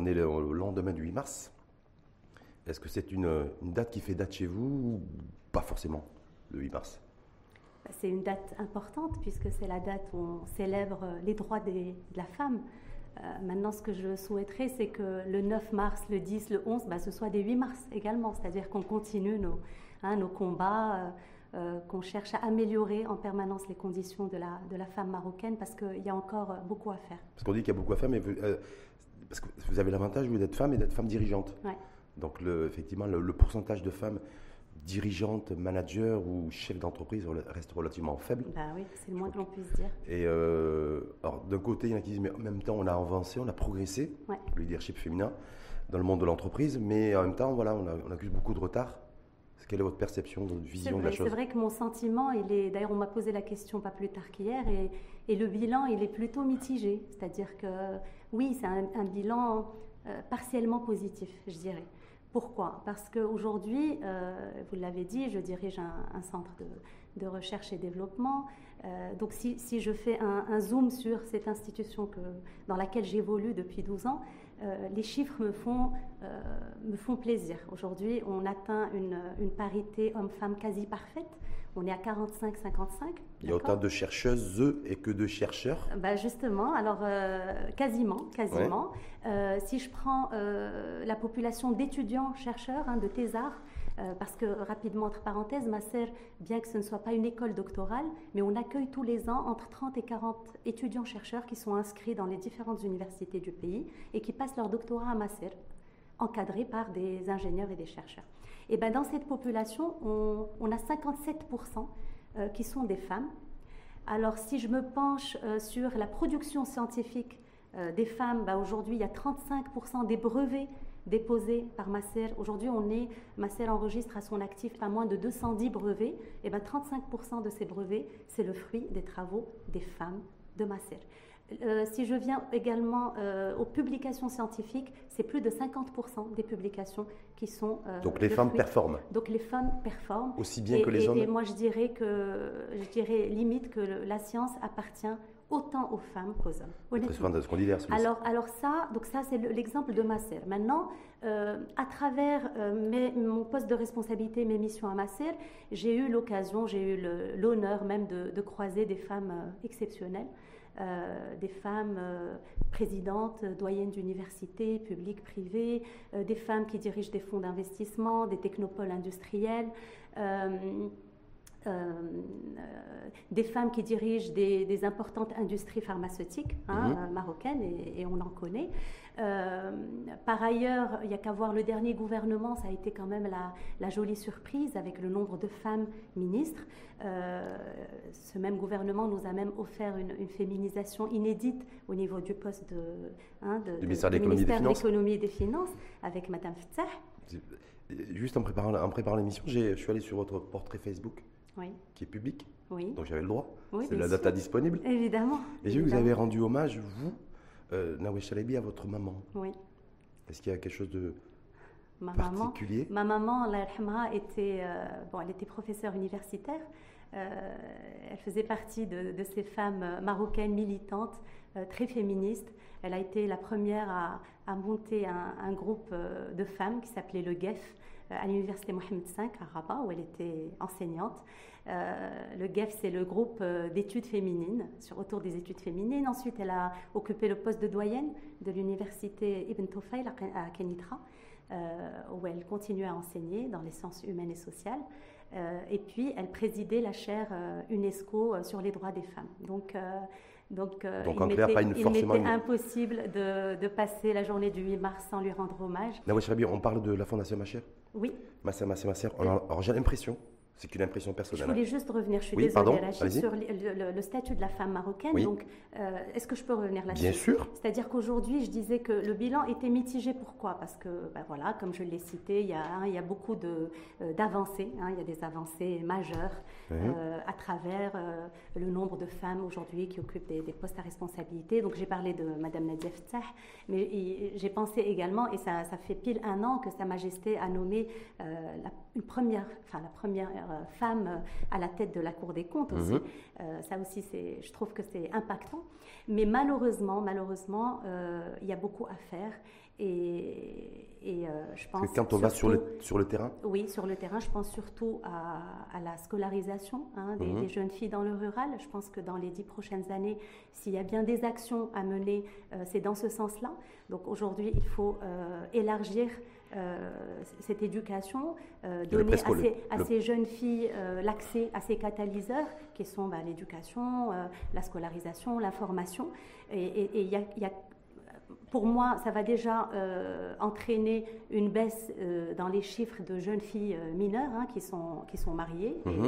On est le, lendemain du 8 mars. Est-ce que c'est une, une date qui fait date chez vous ou pas forcément, le 8 mars? C'est une date importante puisque c'est la date où on célèbre les droits des- de la femme. Euh, maintenant, ce que je souhaiterais, c'est que le 9 mars, le 10, le 11, bah, ce soit des 8 mars également. C'est-à-dire qu'on continue nos, hein, nos combats, euh, euh, qu'on cherche à améliorer en permanence les conditions de la, de la femme marocaine parce qu'il y a encore euh, beaucoup à faire. Parce qu'on dit qu'il y a beaucoup à faire, mais vous, euh, parce que vous avez l'avantage d'être femme et d'être femme dirigeante. Ouais. Donc le, effectivement, le, le pourcentage de femmes dirigeantes, managers ou chefs d'entreprise reste relativement faible. Bah oui, c'est le moins que l'on puisse dire. Et euh, alors, d'un côté, il y en a qui disent, mais en même temps, on a avancé, on a progressé, Ouais. le leadership féminin, dans le monde de l'entreprise, mais en même temps, voilà, on, a- on accuse beaucoup de retard. Quelle est votre perception, votre vision de la chose? c'est vrai que mon sentiment, il est. D'ailleurs, on m'a posé la question pas plus tard qu'hier, et, et le bilan, il est plutôt mitigé. C'est-à-dire que oui, c'est un, bilan euh, partiellement positif, je dirais. Pourquoi? Parce qu'aujourd'hui, euh, vous l'avez dit, je dirige un, centre de, recherche et développement. Euh, donc, si, je fais un, zoom sur cette institution dans laquelle j'évolue depuis 12 ans, les chiffres me font, me font plaisir. Aujourd'hui, on atteint une, une parité homme-femme quasi parfaite. On est à 45-55. Il y a autant de chercheuses et que de chercheurs. Bah justement, alors euh, quasiment, quasiment. Euh, si je prends euh, la population d'étudiants chercheurs, hein, de thésards, parce que rapidement entre parenthèses, ma sœur, bien que ce ne soit pas une école doctorale, mais on accueille tous les ans entre 30 et 40 étudiants chercheurs qui sont inscrits dans les différentes universités du pays et qui passent leur doctorat à Masser, encadrés par des ingénieurs et des chercheurs. Et ben dans cette population, on, a 57% euh, qui sont des femmes. Alors si je me penche euh, sur la production scientifique euh, des femmes, bah, aujourd'hui il y a 35% des brevets déposés par Masser. Aujourd'hui, on est, Masser enregistre à son actif pas moins de 210 brevets. Et ben 35% de ces brevets, c'est le fruit des travaux des femmes de Masser. Euh, si je viens également euh, aux publications scientifiques, c'est plus de 50% des publications qui sont. euh, Donc les le femmes fruit- performent. Donc les femmes performent. Aussi bien Et- que les et- hommes Et moi, je dirais que, je dirais limite que le- la science appartient autant aux femmes qu'aux hommes. Très souvent aussi. Alors, alors ça, donc ça c'est le- l'exemple de Masser. Maintenant, euh, à travers euh, mes- mon poste de responsabilité, mes missions à Masser, j'ai eu l'occasion, j'ai eu l'honneur même de, de croiser des femmes euh, exceptionnelles, euh, des femmes euh, présidentes, euh, doyennes d'universités, publiques, privées, des femmes qui dirigent des fonds d'investissement, des technopoles industriels. Euh, euh, des femmes qui dirigent des, des importantes industries pharmaceutiques hein, Mhm. euh, marocaines et, et on en connaît. Euh, par ailleurs, il n'y a qu'à voir le dernier gouvernement, ça a été quand même la, la jolie surprise avec le nombre de femmes ministres. Euh, ce même gouvernement nous a même offert une, une féminisation inédite au niveau du poste de, hein, de- Du ministère de l'économie et des Finances. avec Madame Ftah. Juste en préparant, en préparant l'émission, je suis allé sur votre portrait Facebook Oui, qui est public, oui, donc j'avais le droit. Oui, c'est la sûr. data disponible. évidemment. Et j'ai vu que vous avez rendu hommage, vous, euh, Nawé Chalebi, à votre maman. Oui. Est-ce qu'il y a quelque chose de Ma maman, particulier? ma maman, yarhamha, était, euh, bon, elle était professeure universitaire. Euh, elle faisait partie de, de ces femmes marocaines militantes, euh, très féministes. Elle a été la première à, à monter un, un groupe de femmes qui s'appelait le GEF à l'université Mohamed V à Rabat, où elle était enseignante. Euh, le GEF, c'est le groupe euh, d'études féminines, sur, autour des études féminines. Ensuite, elle a occupé le poste de doyenne de l'université Ibn Tufayl à Kenitra euh, où elle continuait à enseigner dans les sciences humaines et sociales. Euh, et puis, elle présidait la chaire euh, UNESCO euh, sur les droits des femmes. Donc, euh, donc, euh, Donc, il m'était- impossible de, de passer la journée du 8 mars sans lui rendre hommage. Nawé Chalebi, on parle de la Fondation Macher Oui, Masser, Masser, Masser. Alors, alors, j'ai l'impression, c'est qu'une impression je personnelle. voulais juste revenir, je suis Oui, désolée, pardon, Rachid, sur le, le- le statut de la femme marocaine. Oui. Donc, euh, est-ce que je peux revenir là-dessus? Bien sûr. C'est-à-dire qu'aujourd'hui, je disais que le bilan était mitigé. Pourquoi? Parce que, ben voilà, comme je l'ai cité, il y a, hein, il y a beaucoup de, euh, d'avancées. hein, il y a des avancées majeures euh, à travers le nombre de femmes aujourd'hui qui occupent des, des postes à responsabilité. Donc j'ai parlé de Madame Nadia Ftah, mais j'ai pensé également, et ça, ça fait pile un an que Sa Majesté a nommé la, une première, enfin, la première femme à la tête de la Cour des comptes aussi. Mhm. ça aussi, je trouve que c'est impactant. Mais malheureusement, malheureusement, il y a beaucoup à faire. Et, et euh, je pense. quand on va sur le, sur le terrain Oui, sur le terrain, je pense surtout à, la scolarisation hein, mhm. des, jeunes filles dans le rural. Je pense que dans les dix prochaines années, s'il y a bien des actions à mener, euh, c'est dans ce sens-là. Donc aujourd'hui, il faut euh, élargir cette éducation, donner à, ces, jeunes filles l'accès à ces catalyseurs qui sont bah, l'éducation, la scolarisation, la formation. Et il y, y a pour moi, ça va déjà euh, entraîner une baisse euh, dans les chiffres de jeunes filles euh, mineures hein, qui, sont, qui sont mariées et,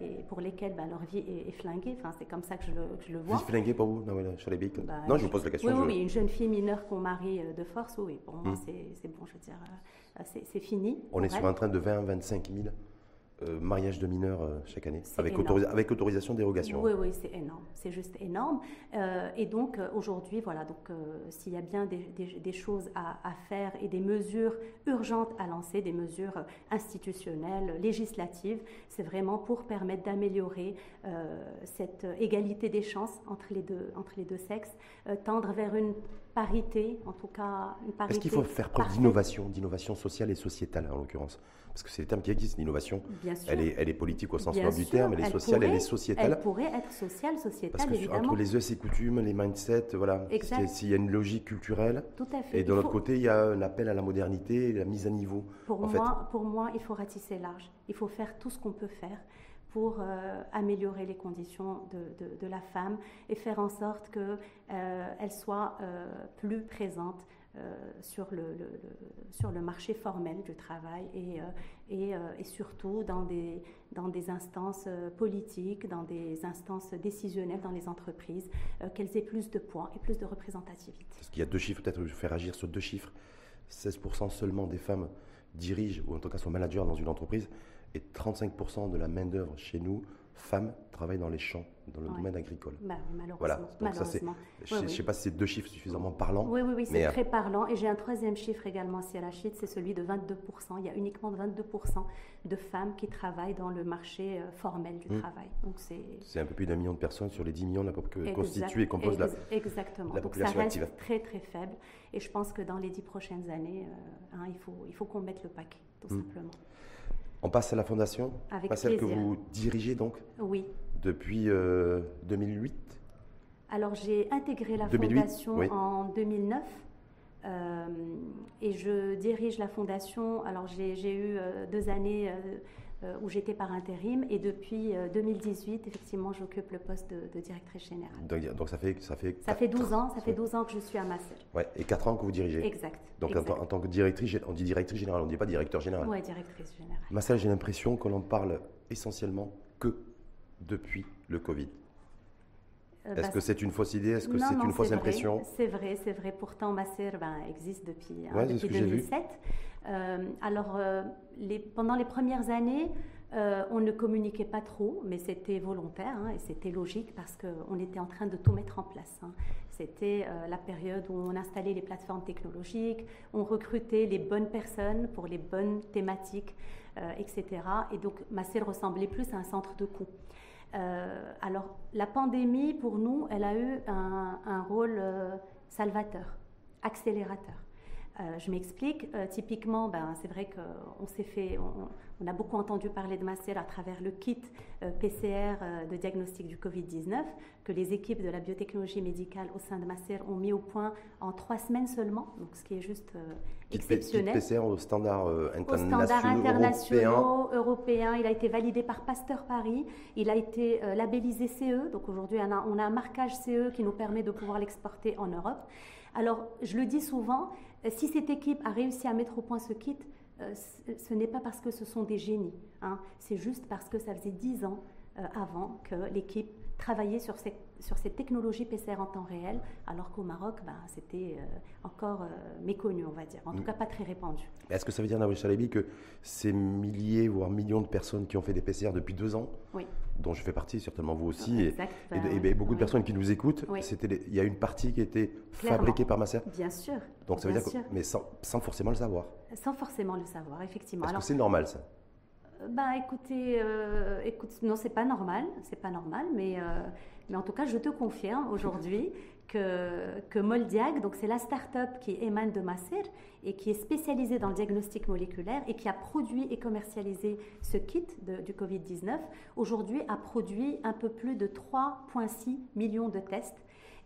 mhm. pour lesquelles bah, leur vie est, flinguée. Enfin, c'est comme ça que je le, je le vois. Flinguée pour vous? Non, bah, non je vous pose la question. Oui, oui, une jeune fille mineure qu'on marie de force, oui, pour moi, mhm. c'est bon, je veux dire, c'est fini. On est sur un train de 20 25 000 euh, mariage de mineurs euh, chaque année, avec, avec, autorisation dérogation. Oui, oui, c'est énorme, c'est juste énorme. Euh, et donc aujourd'hui, voilà, donc s'il y a bien des, choses à, faire et des mesures urgentes à lancer, des mesures institutionnelles, législatives, c'est vraiment pour permettre d'améliorer cette égalité des chances entre les deux, entre les deux sexes, tendre vers une parité, en tout cas une parité. Est-ce qu'il faut faire preuve d'innovation, d'innovation sociale et sociétale en l'occurrence? Parce que c'est le terme qui existe, l'innovation. Elle est, elle est politique au sens noble du terme, elle est sociale, elle est sociétale. Elle pourrait être sociale, sociétale, Parce que évidemment. entre les us et coutumes, les mindsets, voilà, s'il y a une logique culturelle. Tout à fait. Et de l'autre côté, il y a un appel à la modernité, la mise à niveau. Pour, moi, pour moi, il faut ratisser large. Il faut faire tout ce qu'on peut faire pour euh, améliorer les conditions de, de, la femme et faire en sorte qu'elle euh, soit euh, plus présente sur, le, sur le marché formel du travail et, et, et surtout dans des, dans des instances politiques, dans des instances décisionnelles dans les entreprises, qu'elles aient plus de poids et plus de représentativité. Parce qu'il y a deux chiffres, peut-être faire agir sur deux chiffres. 16% seulement des femmes dirigent, ou en tout cas sont managers dans une entreprise et 35% de la main-d'œuvre chez nous, femmes, travaillent dans les champs, dans le domaine agricole. Bah, malheureusement. Voilà. Donc ça, je ne sais pas si c'est deux chiffres suffisamment parlants. Oui, oui, oui, c'est euh, très parlant. Et j'ai un troisième chiffre également, si Rachid, c'est celui de 22%. Il y a uniquement 22% de femmes qui travaillent dans le marché euh, formel du hmm. travail. Donc c'est un peu plus d'un million de personnes sur les 10 millions que constituent et composent la, exactement. la population Donc ça reste très très faible. Et je pense que dans les 10 prochaines années, euh, hein, il faut, il faut qu'on mette le paquet, tout hmm. simplement. On passe à la fondation Avec celle que vous dirigez donc Oui. Depuis 2008 euh, Alors j'ai intégré la fondation en 2009 euh, et je dirige la fondation. Alors j'ai eu euh, deux années où j'étais par intérim. Et depuis 2018, euh, effectivement, j'occupe le poste de, directrice générale. Donc, ça fait ça fait ça fait 12 ans, ça fait 12 ans que je suis à Massel. Ouais, et 4 ans que vous dirigez. Exact. Donc En, tant que directrice, on dit directrice générale, on ne dit pas directeur général. Oui, directrice générale. Massel, j'ai l'impression que l'on parle essentiellement que depuis le Covid. Euh, Est-ce bah, que c'est une fausse idée? Est-ce que c'est une fausse impression? C'est vrai, c'est vrai. Pourtant, Massel ben, existe depuis, hein, depuis 2007. Euh, alors, euh, pendant les premières années, euh, on ne communiquait pas trop, mais c'était volontaire hein, et c'était logique parce qu'on était en train de tout mettre en place. Hein. C'était la période où on installait les plateformes technologiques, on recrutait les bonnes personnes pour les bonnes thématiques, etc. Et donc, Massel ressemblait plus à un centre de coût. alors, la pandémie, pour nous, elle a eu un rôle salvateur, accélérateur. Euh, je m'explique. Euh, typiquement, ben, c'est vrai qu'on s'est fait, on, a beaucoup entendu parler de Massel à travers le kit euh, PCR de diagnostic du Covid-19 que les équipes de la biotechnologie médicale au sein de Massel ont mis au point en trois semaines seulement, donc ce qui est juste exceptionnel. Kit PCR au standard internationaux européen. Il a été validé par Pasteur Paris. Il a été labellisé CE. Donc aujourd'hui, on a, on a un marquage CE qui nous permet de pouvoir l'exporter en Europe. Alors, je le dis souvent, si cette équipe a réussi à mettre au point ce kit, euh, ce n'est pas parce que ce sont des génies, hein. c'est juste parce que ça faisait dix ans euh, avant que l'équipe travaillait sur cette, sur cette technologie PCR en temps réel, alors qu'au Maroc, ben, c'était encore méconnu, on va dire, en tout mm. cas pas très répandu. Est-ce que ça veut dire, Nabil Chalebi, que ces milliers, voire millions de personnes qui ont fait des PCR depuis deux ans, dont je fais partie, certainement vous aussi, et, ben, beaucoup de personnes qui nous écoutent, il y a une partie qui a été fabriquée par Masser Bien sûr. Donc ça veut dire mais sans, forcément le savoir. Sans forcément le savoir, effectivement. Est-ce que c'est normal ça? Ben écoutez, écoute, non, c'est pas normal, c'est pas normal, mais, mais en tout cas, je te confirme aujourd'hui que, Moldiag, donc c'est la start-up qui émane de Masser et qui est spécialisée dans le diagnostic moléculaire et qui a produit et commercialisé ce kit du Covid-19, aujourd'hui a produit un peu plus de 3,6 millions de tests.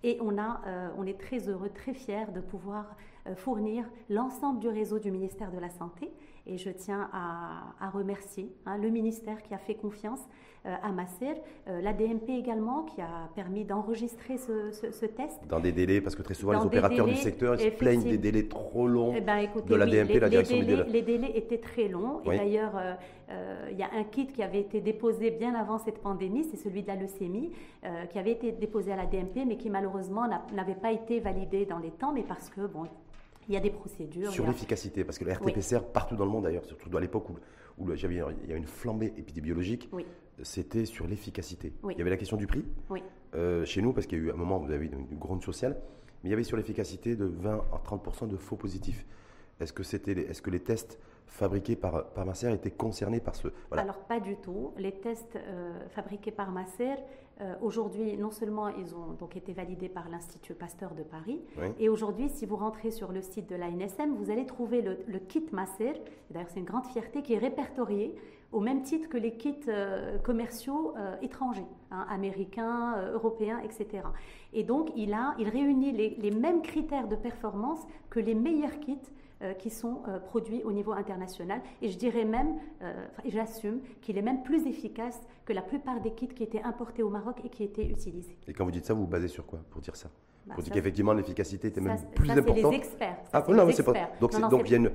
Et on, a, euh, on est très heureux, très fiers de pouvoir euh, fournir l'ensemble du réseau du ministère de la Santé. Et je tiens à, remercier hein, le ministère qui a fait confiance euh, à Masser, euh, la DMP également qui a permis d'enregistrer ce, test. Dans des délais, parce que très souvent les opérateurs du secteur se plaignent des délais trop longs eh ben, de la DMP, les, la direction les délais, Les délais étaient très longs. Et d'ailleurs, il y a un kit qui avait été déposé bien avant cette pandémie, c'est celui de la leucémie, qui avait été déposé à la DMP, mais qui malheureusement n'avait pas été validé dans les temps, mais parce que, bon, il y a des procédures. Sur l'efficacité, parce que le RT-PCR, partout dans le monde d'ailleurs, surtout à l'époque où, où il y a une flambée épidémiologique, c'était sur l'efficacité. Il y avait la question du prix euh, chez nous, parce qu'il y a eu un moment où vous avez une, une grande sociale, mais il y avait sur l'efficacité de 20 à 30% de faux positifs. Est-ce que, c'était, est-ce que les tests fabriqués par, par Masser étaient concernés par ce... Alors pas du tout. Les tests euh, fabriqués par Masser, euh, aujourd'hui, non seulement ils ont donc été validés par l'Institut Pasteur de Paris, et aujourd'hui, si vous rentrez sur le site de l'ANSM, vous allez trouver le, kit Masser, d'ailleurs c'est une grande fierté, qui est répertorié au même titre que les kits euh, commerciaux étrangers, hein, américains, européens, etc. Et donc, il, a, il réunit les, les mêmes critères de performance que les meilleurs kits euh, qui sont euh, produits au niveau international. Et je dirais même, euh, j'assume, qu'il est même plus efficace que la plupart des kits qui étaient importés au Maroc et qui étaient utilisés. Et quand vous dites ça, vous vous basez sur quoi pour dire ça? Bah, pour dire qu'effectivement l'efficacité était même plus ça, importante. C'est les experts. ah non, mais c'est pas. Donc, donc il y a une,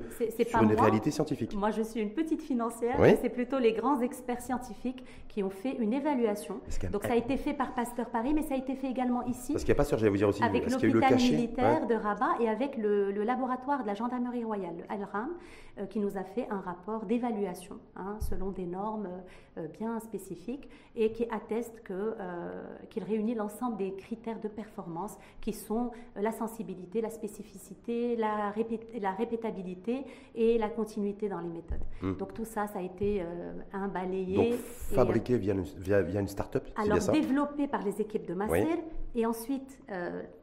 sur une réalité scientifique. Moi, je suis une petite financière. C'est plutôt les grands experts scientifiques qui ont fait une évaluation. Donc ça a été fait par Pasteur Paris, mais ça a été fait également ici. Parce qu'il n'y a pas sûr, j'allais vous dire aussi. Avec l'hôpital militaire de Rabat et avec le, laboratoire de la gendarmerie royale, le Al-Ram, euh, qui nous a fait un rapport d'évaluation hein, selon des normes euh, bien spécifiques et qui atteste euh, qu'il réunit l'ensemble des critères de performance qui sont euh, la sensibilité, la spécificité, la, la répétabilité et la continuité dans les méthodes. Hmm. Donc tout ça, ça a été euh, un balayé. Donc fabriqué euh, via, une, via, une start-up Alors développé par les équipes de Masser et ensuite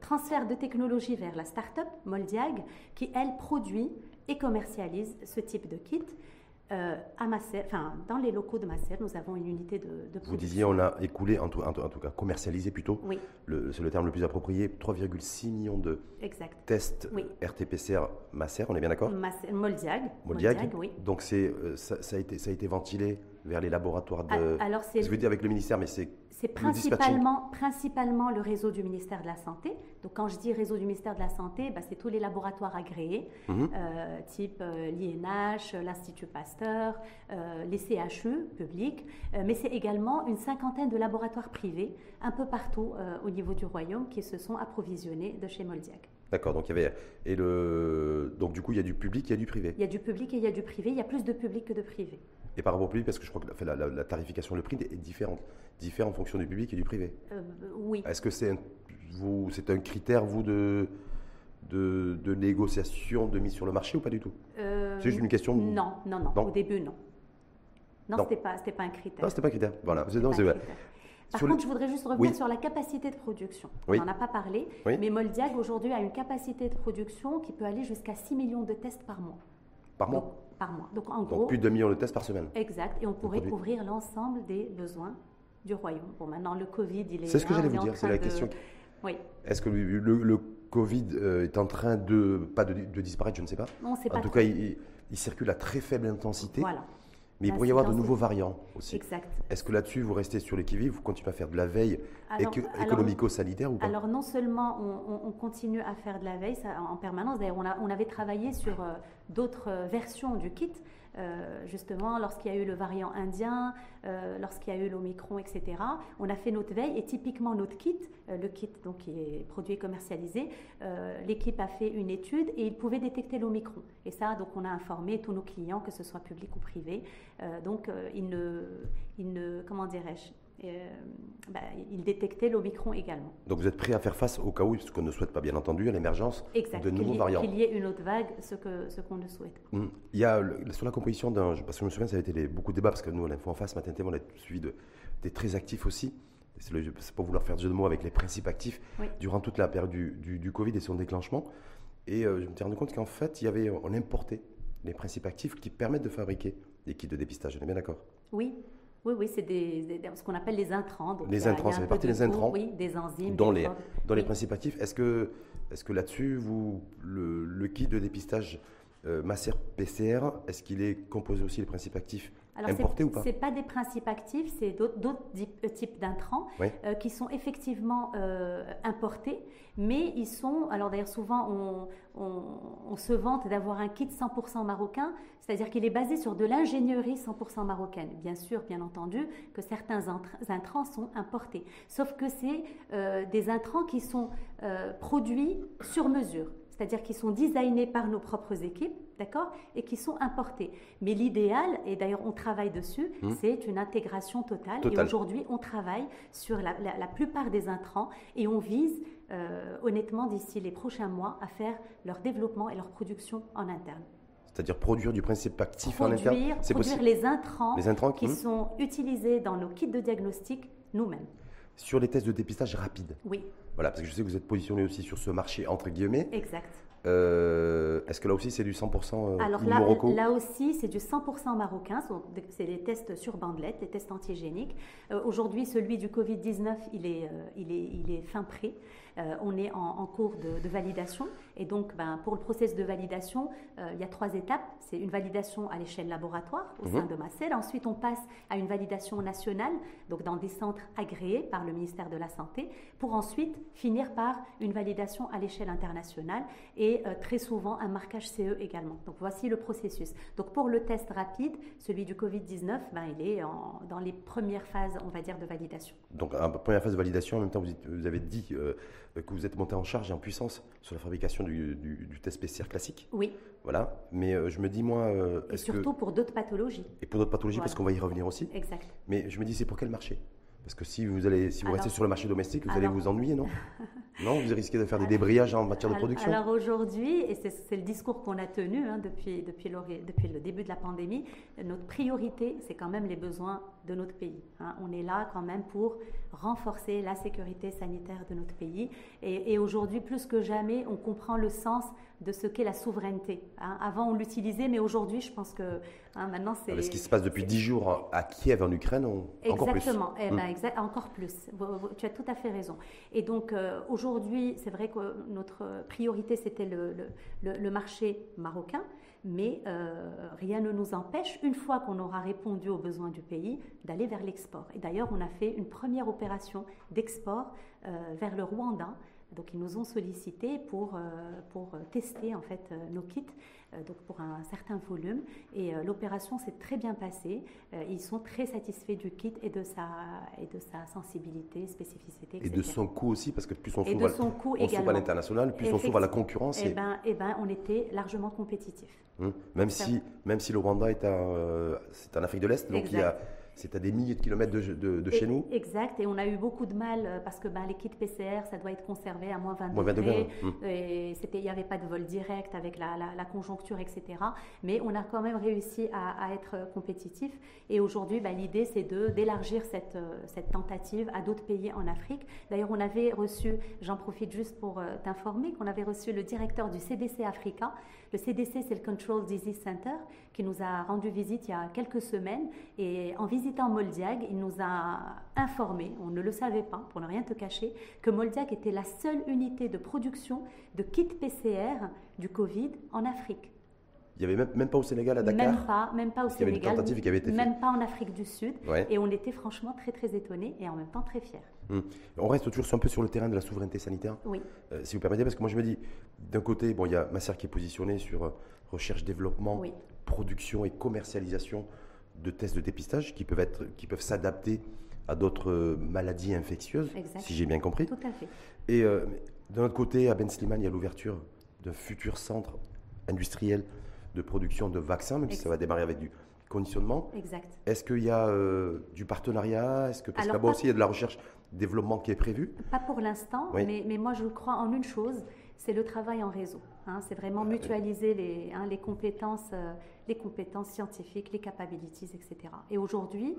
transfert de technologie vers la start-up Moldiag qui, elle, produit et commercialise ce type de kit. Euh, à Masser, enfin, dans les locaux de Masser, nous avons une unité de, de Vous disiez, on a écoulé, en tout, en tout cas commercialisé plutôt, oui. c'est le terme le plus approprié, 3,6 millions de tests RT-PCR Masser, on est bien d'accord Moldiag. Moldiag. oui. Donc c'est, euh, ça, a été, ça a été ventilé vers les laboratoires de... Alors c'est... Je veux dire avec le ministère, mais c'est c'est principalement, principalement le réseau du ministère de la Santé. Donc, quand je dis réseau du ministère de la Santé, bah, c'est tous les laboratoires agréés, mhm. euh, type euh, l'INH, l'Institut Pasteur, euh, les CHU publics, mais c'est également une cinquantaine de laboratoires privés un peu partout au niveau du royaume qui se sont approvisionnés de chez Moldiac. D'accord, donc il y avait et le donc du coup il y a du public, il y a du privé. Il y a du public et il y a du privé. Il y a plus de public que de privé. Et par rapport au public, parce que je crois que la, la, tarification, le prix est différente, diffère en fonction du public et du privé. Euh, oui. Est-ce que c'est un, vous, c'est un critère vous de, de, de, négociation, de mise sur le marché ou pas du tout? Euh, C'est juste une question. Non, non, non, Au début, non. Non, ce n'était pas, pas un critère. Non, c'était pas un critère. Voilà. C'est, par contre, je voudrais juste revenir sur la capacité de production. On n'en a pas parlé, mais Moldiag aujourd'hui a une capacité de production qui peut aller jusqu'à 6 millions de tests par mois. Par mois Par mois. Donc en gros. plus de 2 millions de tests par semaine. Exact. Et on pourrait couvrir l'ensemble des besoins du royaume. Bon, maintenant, le Covid, il est. C'est ce que j'allais vous dire, c'est la question. Oui. Est-ce que le, Covid euh, est en train de. pas de, disparaître, je ne sais pas. Non, c'est pas. En tout cas, il, il, circule à très faible intensité. Voilà. Mais il pourrait y avoir de nouveaux variants aussi. Exact. Est-ce que là-dessus, vous restez sur les vous continuez à faire de la veille économico-sanitaire ou pas? Alors non seulement on, continue à faire de la veille en permanence, d'ailleurs on, on, avait travaillé sur euh, d'autres euh, versions du kit, euh, justement, lorsqu'il y a eu le variant indien, euh, lorsqu'il y a eu l'Omicron, etc., on a fait notre veille et typiquement notre kit, euh, le kit donc, qui est produit et commercialisé, l'équipe a fait une étude et il pouvait détecter l'Omicron. Et ça, donc, on a informé tous nos clients, que ce soit public ou privé. donc, ils ne, il ne comment dirais-je bah, il détectait l'Omicron également. Donc vous êtes prêt à faire face au cas où, ce qu'on ne souhaite pas bien entendu, à l'émergence de nouveaux variants Qu'il y ait une autre vague, ce qu'on ce qu'on ne souhaite. Hum. Il y a sur la composition d'un. Parce que je me souviens, ça a été beaucoup de débats, parce que nous, à l'Info en face, matin, on a suivi de, des très actifs aussi. C'est pour vouloir faire jeu de mots avec les principes actifs durant toute la période du, du, Covid et son déclenchement. Et euh, je me suis rendu compte qu'en fait, il y avait, on importait les principes actifs qui permettent de fabriquer des kits de dépistage. On est bien d'accord? Oui. Oui, oui, c'est des, ce qu'on appelle les intrants. les intrants, ça fait partie des intrants. Oui, des enzymes. Dans, les, dans les principes actifs. Est-ce que, est que là-dessus, vous, le, le, kit de dépistage euh, PCR, est-ce qu'il est composé aussi des principes actifs alors, importés ou pas Ce pas des principes actifs, c'est d'autres euh, types d'intrants euh, qui sont effectivement euh, importés, mais ils sont, alors d'ailleurs souvent on, on, se vante d'avoir un kit 100% marocain, c'est-à-dire qu'il est basé sur de l'ingénierie 100% marocaine. Bien sûr, bien entendu, que certains intrants sont importés, sauf que c'est des intrants qui sont produits sur mesure c'est-à-dire qui sont designés par nos propres équipes, d'accord, et qui sont importés. Mais l'idéal, et d'ailleurs on travaille dessus, mmh. c'est une intégration totale. Et aujourd'hui, on travaille sur la, plupart des intrants et on vise, euh, honnêtement, d'ici les prochains mois, à faire leur développement et leur production en interne. C'est-à-dire produire du principe actif en interne Produire les intrants, les intrants qui mmh. sont utilisés dans nos kits de diagnostic nous-mêmes. Sur les tests de dépistage rapides Oui. Voilà, parce que je sais que vous êtes positionné aussi sur ce marché entre guillemets. Exact. Euh, est-ce que là aussi c'est du 100% euh, Alors là, là aussi c'est du 100% marocain, c'est des tests sur bandelette, les tests antigéniques. Euh, aujourd'hui celui du Covid-19 il est, il, est, il est fin prêt. Euh, on est en, cours de, validation. Et donc, ben, pour le process de validation, euh, il y a trois étapes. C'est une validation à l'échelle laboratoire au sein mhm. de Macel. Ensuite, on passe à une validation nationale, donc dans des centres agréés par le ministère de la Santé, pour ensuite finir par une validation à l'échelle internationale et euh, très souvent un marquage CE également. Donc, voici le processus. Donc, pour le test rapide, celui du Covid-19, ben, il est dans les premières phases, on va dire, de validation. Donc, première phase de validation, en même temps, vous, avez dit euh, que vous êtes monté en charge et en puissance sur la fabrication du, test PCR classique. Oui. Voilà. Mais euh, je me dis, moi. Euh, et surtout pour d'autres pathologies. Et pour d'autres pathologies, parce qu'on va y revenir aussi. Exact. Mais je me dis, c'est pour quel marché? Parce que si vous, allez, si vous restez sur le marché domestique, vous allez vous ennuyer, non? Non, vous risquez de faire des débrayages en matière de production. Alors aujourd'hui, et c'est le discours qu'on a tenu hein, depuis, depuis, depuis, le début de la pandémie, notre priorité, c'est quand même les besoins de notre pays. Hein. On est là quand même pour renforcer la sécurité sanitaire de notre pays. Et, aujourd'hui, plus que jamais, on comprend le sens de ce qu'est la souveraineté. Hein. Avant, on l'utilisait, mais aujourd'hui, je pense que maintenant, c'est... Ce qui se passe depuis dix jours à Kiev, en Ukraine, on... encore plus. Exactement, eh ben, hmm. encore plus. Tu as tout à fait raison. Et donc, euh, aujourd'hui, Aujourd'hui, c'est vrai que notre priorité, c'était le, marché marocain, mais euh, rien ne nous empêche, une fois qu'on aura répondu aux besoins du pays, d'aller vers l'export. Et d'ailleurs, on a fait une première opération d'export euh, vers le Rwanda. Donc, ils nous ont sollicité pour, euh, pour tester en fait nos kits donc pour un certain volume. Et euh, l'opération s'est très bien passée. Euh, ils sont très satisfaits du kit et de sa, et de sa sensibilité, spécificité, etc. Et de son coût aussi, parce que plus on s'ouvre à l'international, plus on s'ouvre à la concurrence. Eh et, ben, et ben, on était largement compétitif. Hum. Même, si, même si le Rwanda est, c'est en Afrique de l'Est, donc il y a c'est à des milliers de kilomètres de, chez nous. Exact, et on a eu beaucoup de mal euh, parce que ben, les kits PCR, ça doit être conservé à moins 20 degrés. Hum. Et il n'y avait pas de vol direct avec la, conjoncture, etc. Mais on a quand même réussi à, être compétitif. Et aujourd'hui, ben, l'idée, c'est d'élargir cette, euh, cette tentative à d'autres pays en Afrique. D'ailleurs, on avait reçu, j'en profite juste pour euh, t'informer, qu'on avait reçu le directeur du CDC Africa. Le CDC, c'est le Control Disease Center, qui nous a rendu visite il y a quelques semaines. Et en visitant Moldiag, il nous a informé, on ne le savait pas, pour ne rien te cacher, que Moldiag était la seule unité de production de kits PCR du Covid en Afrique. Il n'y avait même, pas au Sénégal, à Dakar Même pas, même pas au Sénégal. qui avait été Même pas en Afrique du Sud. Et on était franchement très très étonnés et en même temps très fiers. Hum. On reste toujours un peu sur le terrain de la souveraineté sanitaire. Oui. Euh, si vous permettez, parce que moi je me dis, d'un côté, bon, il y a Masser qui est positionné sur euh, recherche, développement, production et commercialisation de tests de dépistage qui peuvent, être, qui peuvent s'adapter à d'autres euh, maladies infectieuses, si j'ai bien compris. Tout à fait. Et d'un autre côté, à Ben Slimane, il y a l'ouverture d'un futur centre industriel de production de vaccins, même si ça va démarrer avec du conditionnement. Exact. Est-ce qu'il y a du partenariat? Est-ce que parce que là-bas aussi il y a de la recherche, développement qui est prévu Pas pour l'instant, mais, mais, moi je crois en une chose, c'est le travail en réseau. Hein. c'est vraiment mutualiser les, hein, les compétences, les compétences scientifiques, les capabilities, etc. Et aujourd'hui,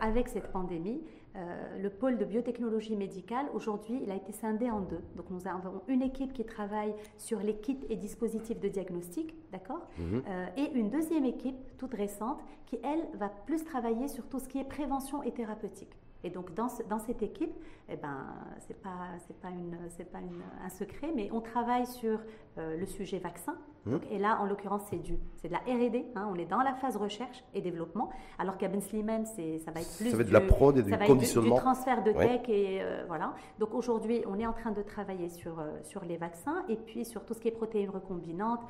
avec cette pandémie, euh, le pôle de biotechnologie médicale, aujourd'hui, il a été scindé en deux. Donc, nous avons une équipe qui travaille sur les kits et dispositifs de diagnostic, d'accord? Mhm. euh, Et une deuxième équipe, toute récente, qui, elle, va plus travailler sur tout ce qui est prévention et thérapeutique. Et donc, dans, cette équipe, eh ben, ce n'est pas, un secret, mais on travaille sur euh, le sujet vaccin. Mmh. et là, en l'occurrence, c'est du, c'est de la R&D. Hein, on est dans la phase recherche et développement. Alors qu'à Ben Sliman, c'est, ça va être plus ça va être de la prod et du conditionnement, du, transfert de tech et euh, voilà. Donc aujourd'hui, on est en train de travailler sur euh, sur les vaccins et puis sur tout ce qui est protéines recombinantes,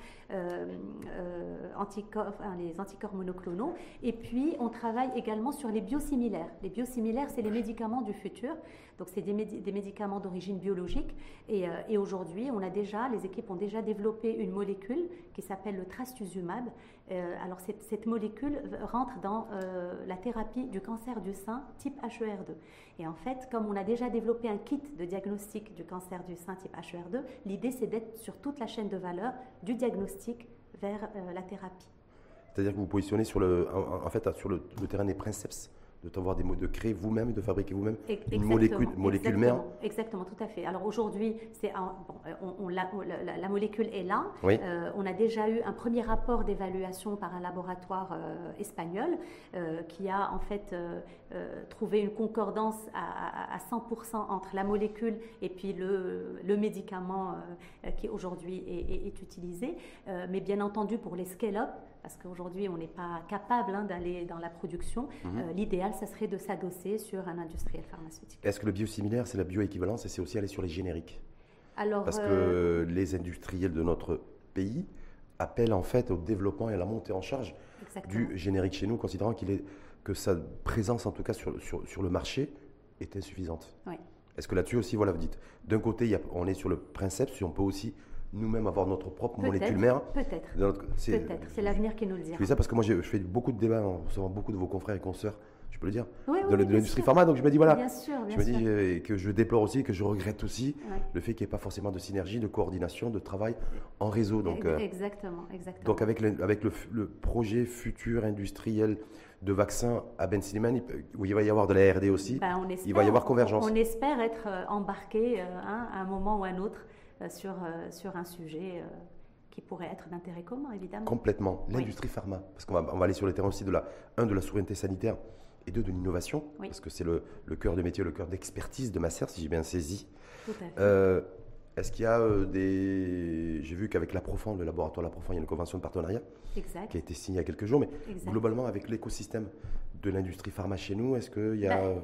anticorps, les anticorps monoclonaux. Et puis on travaille également sur les biosimilaires. Les biosimilaires, c'est les médicaments du futur. Donc c'est des, médicaments d'origine biologique. Et, et aujourd'hui, on a déjà, les équipes ont déjà développé une molécule qui s'appelle le trastuzumab. Euh, alors cette, molécule rentre dans euh, la thérapie du cancer du sein type HER2. Et en fait, comme on a déjà développé un kit de diagnostic du cancer du sein type HER2, l'idée c'est d'être sur toute la chaîne de valeur du diagnostic vers euh, la thérapie. C'est-à-dire que vous positionnez sur le, en, fait, sur le, le terrain des princeps de voir des mots, de créer vous-même, de fabriquer vous-même une molécule, molécule mère. Exactement, tout à fait. Alors aujourd'hui, c'est bon, on, la, molécule est là. Euh, on a déjà eu un premier rapport d'évaluation par un laboratoire euh, espagnol euh, qui a en fait trouvé une concordance à, 100% entre la molécule et puis le, le médicament qui aujourd'hui est, est, utilisé. mais bien entendu, pour les scale-up, parce qu'aujourd'hui on n'est pas capable hein, d'aller dans la production. Mhm. Euh, l'idéal, ça serait de s'adosser sur un industriel pharmaceutique. Est-ce que le biosimilaire, c'est la bioéquivalence et c'est aussi aller sur les génériques? Alors, Parce que euh, les industriels de notre pays appellent en fait au développement et à la montée en charge du générique chez nous, considérant qu'il est, que sa présence, en tout cas sur, sur, sur le marché, est insuffisante. Oui. Est-ce que là-dessus aussi, voilà, vous dites, d'un côté, on est sur le principe, si on peut aussi nous-mêmes avoir notre propre molécule mère. Peut-être. C'est l'avenir qui nous le dira. Je fais ça parce que moi, je fais beaucoup de débats en recevant beaucoup de vos confrères et consoeurs, je peux le dire, de, l'industrie pharma. Donc je me dis, voilà. Bien sûr, je me dis euh, que je déplore aussi, que je regrette aussi le fait qu'il n'y ait pas forcément de synergie, de coordination, de travail en réseau. Donc, euh, exactement, exactement. Donc avec, le, avec le, projet futur industriel de vaccins à Ben où il va y avoir de la R&D aussi, ben, il va y avoir convergence. On, espère être euh, embarqué hein, à un moment ou à un autre sur, euh, sur un sujet euh, qui pourrait être d'intérêt commun, évidemment. Complètement. L'industrie pharma, parce qu'on va, on va aller sur le terrain aussi de la, un, de la souveraineté sanitaire et deux, de l'innovation, parce que c'est le, le, cœur de métier, le cœur d'expertise de ma serre, si j'ai bien saisi. Tout à fait. Est-ce qu'il y a des. J'ai vu qu'avec la Profond, le laboratoire La Profond, il y a une convention de partenariat qui a été signée il y a quelques jours, mais globalement, avec l'écosystème de l'industrie pharma chez nous, est-ce qu'il y a bah,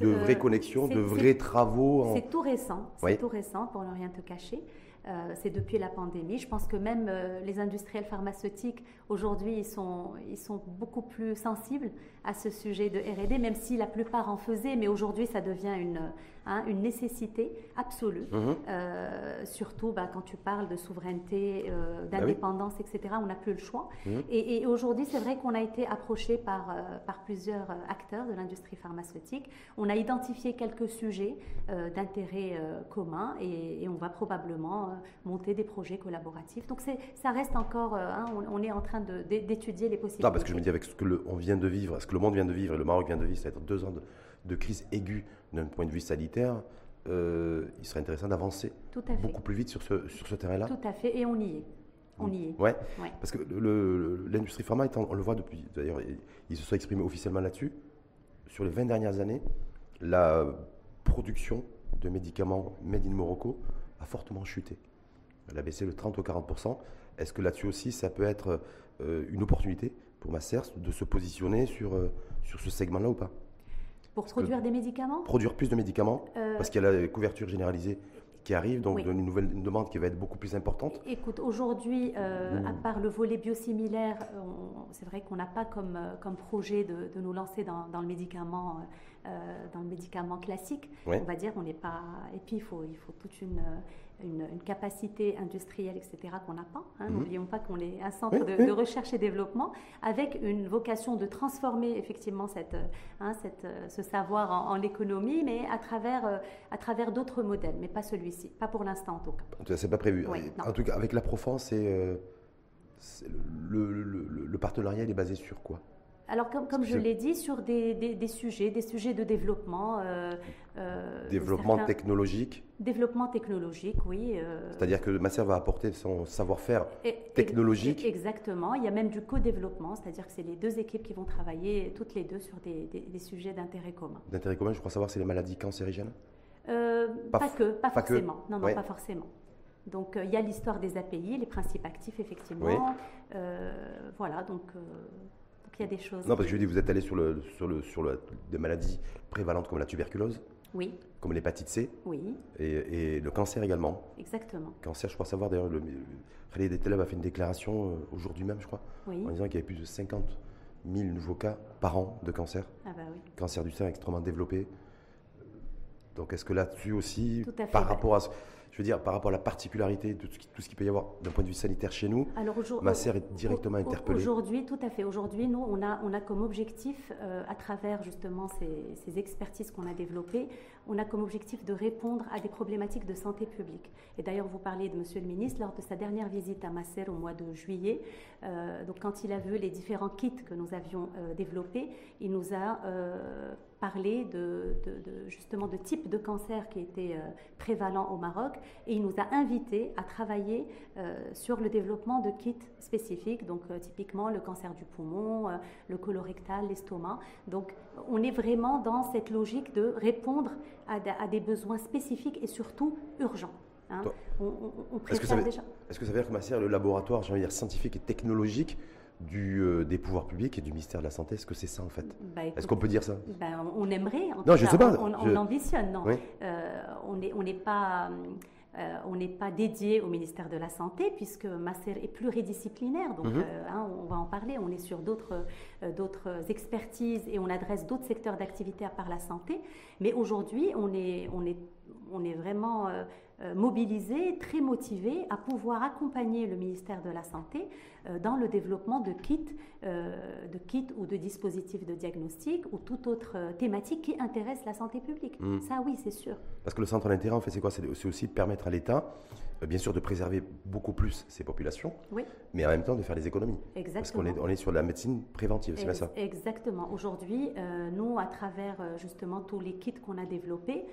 de vraies connexions, de vrais travaux C'est tout récent, c'est tout récent, pour ne rien te cacher. Euh, c'est depuis la pandémie. Je pense que même euh, les industriels pharmaceutiques, aujourd'hui, ils sont, ils sont beaucoup plus sensibles à ce sujet de RD, même si la plupart en faisaient, mais aujourd'hui, ça devient une, Hein, une nécessité absolue, mhm. euh, surtout bah, quand tu parles de souveraineté, euh, bah d'indépendance, etc. On n'a plus le choix. Mhm. Et, aujourd'hui, c'est vrai qu'on a été approché par, euh, par plusieurs acteurs de l'industrie pharmaceutique. On a identifié quelques sujets d'intérêt commun et, on va probablement monter des projets collaboratifs. Donc ça reste encore, hein, on, est en train d'étudier les possibilités. Non, parce que je me dis avec ce que le, on vient de vivre, ce que le monde vient de vivre et le Maroc vient de vivre, ça va être deux ans de, de crise aiguë d'un point de vue sanitaire, euh, il serait intéressant d'avancer beaucoup plus vite sur ce, sur ce terrain-là. Tout à fait, et on y est. On y est. Ouais, parce que l'industrie pharma, on le voit depuis, d'ailleurs, il se sont exprimés officiellement là-dessus. Sur les 20 dernières années, la production de médicaments made in Morocco a fortement chuté. Elle a baissé de 30 ou 40 Est-ce que là-dessus aussi, ça peut être euh, une opportunité pour ma de se positionner sur, euh, sur ce segment-là ou pas pour produire des médicaments? Produire plus de médicaments, euh, parce qu'il y a la couverture généralisée qui arrive, donc une nouvelle demande qui va être beaucoup plus importante. Écoute, aujourd'hui, euh, à part le volet biosimilaire, c'est vrai qu'on n'a pas comme, comme projet de, de nous lancer dans, dans le médicament. dans le médicament classique, on va dire, on n'est pas. Et puis il faut, il faut toute une, une, capacité industrielle, etc., qu'on n'a pas. Hein. Mhm. N'oublions pas qu'on est un centre de, recherche et développement avec une vocation de transformer effectivement cette, hein, cette, ce savoir en, économie, mais à travers, à travers d'autres modèles, mais pas celui-ci, pas pour l'instant en tout cas. C'est pas prévu. en tout cas, avec la Profan, c'est le, le, partenariat est basé sur quoi? Alors, comme, comme je l'ai dit, sur des, des, sujets, des sujets de développement. Euh, euh, développement technologique Développement technologique, oui. Euh, C'est-à-dire que Masser va apporter son savoir-faire technologique Exactement. Il y a même du co-développement, c'est-à-dire que c'est les deux équipes qui vont travailler toutes les deux sur des, des, sujets d'intérêt commun. D'intérêt commun, je crois savoir, c'est les maladies cancérigènes pas, que, pas, forcément. Non, non, pas forcément. Donc, il y a l'histoire des API, les principes actifs, effectivement. voilà, donc y a des choses. Non, parce que je dis, vous êtes allé sur, le, sur, le, sur le, des maladies prévalentes comme la tuberculose. Oui. Comme l'hépatite C. Oui. Et, le cancer également. Exactement. Cancer, je crois savoir d'ailleurs, le Khalid a fait une déclaration euh, aujourd'hui même, je crois, en disant qu'il y avait plus de 50 000 nouveaux cas par an de cancer. Ah bah oui. Cancer du sein extrêmement développé. Donc est-ce que là-dessus aussi, par rapport à je veux dire, par rapport à la particularité de tout ce, qui peut y avoir d'un point de vue sanitaire chez nous, Alors, ma sœur est directement interpellée. Aujourd'hui, tout à fait. Aujourd'hui, nous, on a, on a comme objectif, euh, à travers justement ces, ces expertises qu'on a développées, on a comme objectif de répondre à des problématiques de santé publique. Et d'ailleurs, vous parlez de Monsieur le ministre lors de sa dernière visite à Masser au mois de juillet. Euh, donc, quand il a vu les différents kits que nous avions euh, développés, il nous a parler de, justement de type de cancer qui était euh, prévalent au Maroc et il nous a invités à travailler euh, sur le développement de kits spécifiques, donc euh, typiquement le cancer du poumon, le colorectal, l'estomac. Donc on est vraiment dans cette logique de répondre à, des besoins spécifiques et surtout urgents. Hein. Est-ce que, ça veut, est que ça veut dire que ma le laboratoire, j'ai envie de dire scientifique et technologique, du, euh, des pouvoirs publics et du ministère de la Santé? Est-ce que c'est ça en fait? Bah, Est-ce qu'on peut dire ça? ben, On aimerait. En non, je ne sais pas. On, ambitionne, non. Euh, on n'est on pas. Euh, on n'est pas dédié au ministère de la Santé puisque Masser est pluridisciplinaire, donc mhm. hein, on va en parler. On est sur d'autres d'autres expertises et on adresse d'autres secteurs d'activité à part la santé. Mais aujourd'hui, on est, on, est, on est vraiment mobilisé, très motivé à pouvoir accompagner le ministère de la Santé euh, dans le développement de kits, euh, de kits ou de dispositifs de diagnostic ou toute autre euh, thématique qui intéresse la santé publique. Hmm. Ça, oui, c'est sûr. Parce que le centre d'intérêt, en fait, c'est quoi? C'est aussi de permettre à l'État, bien sûr, de préserver beaucoup plus ses populations, oui. mais en même temps de faire des économies. Exactement. Parce qu'on est, on est sur la médecine préventive, c'est bien ça? Exactement. Aujourd'hui, nous, à travers justement tous les kits qu'on a développés,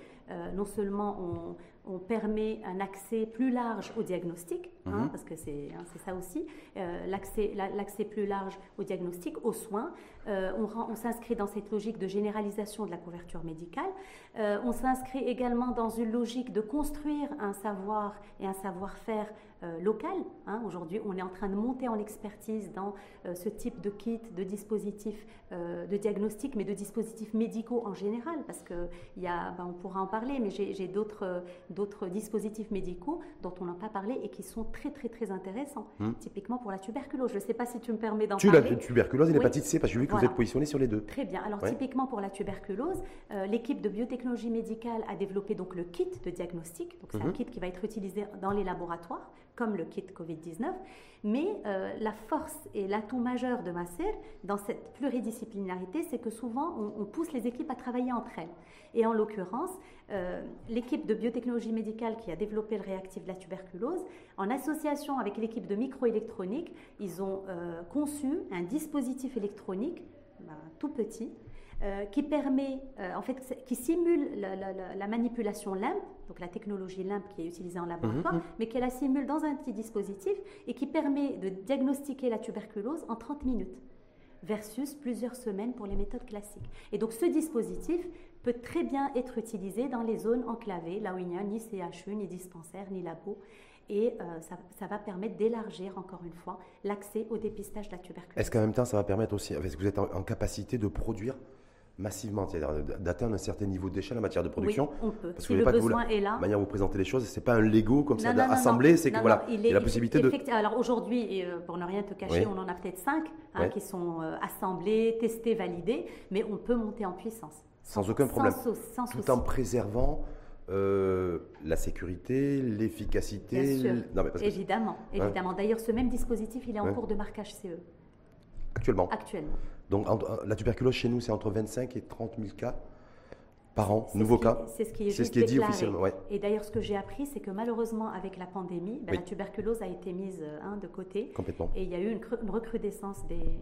non seulement on, on permet un accès plus large au diagnostic, hein, mhm. parce que hein, c'est ça aussi, euh, l'accès plus large au diagnostic, aux soins. Euh, on, s'inscrit dans cette logique de généralisation de la couverture médicale. Euh, on s'inscrit également dans une logique de construire un savoir et un savoir-faire local. Hein. Aujourd'hui, on est en train de monter en expertise dans ce type de kit, de dispositifs de diagnostic, mais de dispositifs médicaux en général, parce que y a, ben, on pourra en parler, mais j'ai d'autres d'autres dispositifs médicaux dont on n'a pas parlé et qui sont très très très intéressants. Hmm. Typiquement pour la tuberculose. Je ne sais pas si tu me permets d'en parler. Tu la tuberculose et l'hépatite C, parce que j'ai vu que vous êtes positionné sur les deux. Très bien. Alors typiquement pour la tuberculose, l'équipe de biotechnologie médicale a développé donc le kit de diagnostic. Donc c'est un mhm. kit qui va être utilisé dans les laboratoires comme le kit Covid-19. Mais euh, la force et l'atout majeur de Masser dans cette pluridisciplinarité, c'est que souvent on, pousse les équipes à travailler entre elles. Et en l'occurrence, euh, l'équipe de biotechnologie médicale qui a développé le réactif de la tuberculose, en association avec l'équipe de microélectronique, ils ont euh, conçu un dispositif électronique ben, tout petit euh, qui permet, euh, en fait, qui simule la, manipulation LAMP, donc la technologie LAMP qui est utilisée en laboratoire, mhm, mais qui la simule dans un petit dispositif et qui permet de diagnostiquer la tuberculose en 30 minutes versus plusieurs semaines pour les méthodes classiques. Et donc ce dispositif peut très bien être utilisé dans les zones enclavées, là où il n'y a ni CHU, ni dispensaire, ni labo. Et euh, ça, ça, va permettre d'élargir, encore une fois, l'accès au dépistage de la tuberculose. Est-ce qu'en même temps, ça va permettre aussi, est-ce que vous êtes en capacité de produire massivement, c'est-à-dire d'atteindre un certain niveau d'échelle en matière de production? Oui, on peut. Parce si que le besoin est là. La manière où vous présentez les choses, c'est pas un Lego comme ça assemblé, c'est que voilà, il, y a la possibilité de. Alors aujourd'hui, euh, pour ne rien te cacher, on en a peut-être cinq hein, qui sont euh, assemblés, testés, validés, mais on peut monter en puissance. Sans, aucun problème. Tout en préservant euh, la sécurité, l'efficacité. Non, évidemment, évidemment. D'ailleurs, ce même dispositif, il est en cours de marquage CE. Actuellement. Actuellement. Donc, la tuberculose chez nous, c'est entre 25 et 30 000 cas par an, nouveaux cas. C'est ce qui est, ce qui est dit officiellement. Et d'ailleurs, ce que j'ai appris, c'est que malheureusement, avec la pandémie, ben, la tuberculose a été mise hein, de côté. Complètement. Et il y a eu une, une recrudescence des,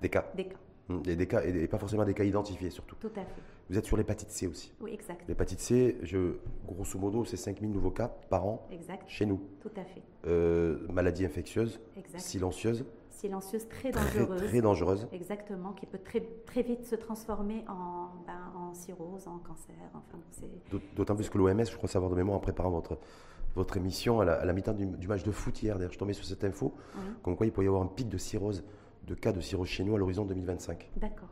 des cas. Des cas. Des cas, et pas forcément des cas identifiés surtout. Tout à fait. Vous êtes sur l'hépatite C aussi. Oui, exact. L'hépatite C, je, grosso modo, c'est 5000 nouveaux cas par an exact. chez nous. Tout à fait. Euh, maladie infectieuse, silencieuse. Silencieuse, très dangereuse. Très, dangereuse. Exactement, qui peut très, très vite se transformer en, ben, en cirrhose, en cancer. Enfin, D'autant plus que l'OMS, je crois savoir de mémoire en préparant votre, votre émission à la, mi-temps du, match de foot hier, d'ailleurs je tombais sur cette info, comme quoi il pourrait y avoir un pic de cirrhose de cas de cirrhose chez nous à l'horizon 2025. D'accord.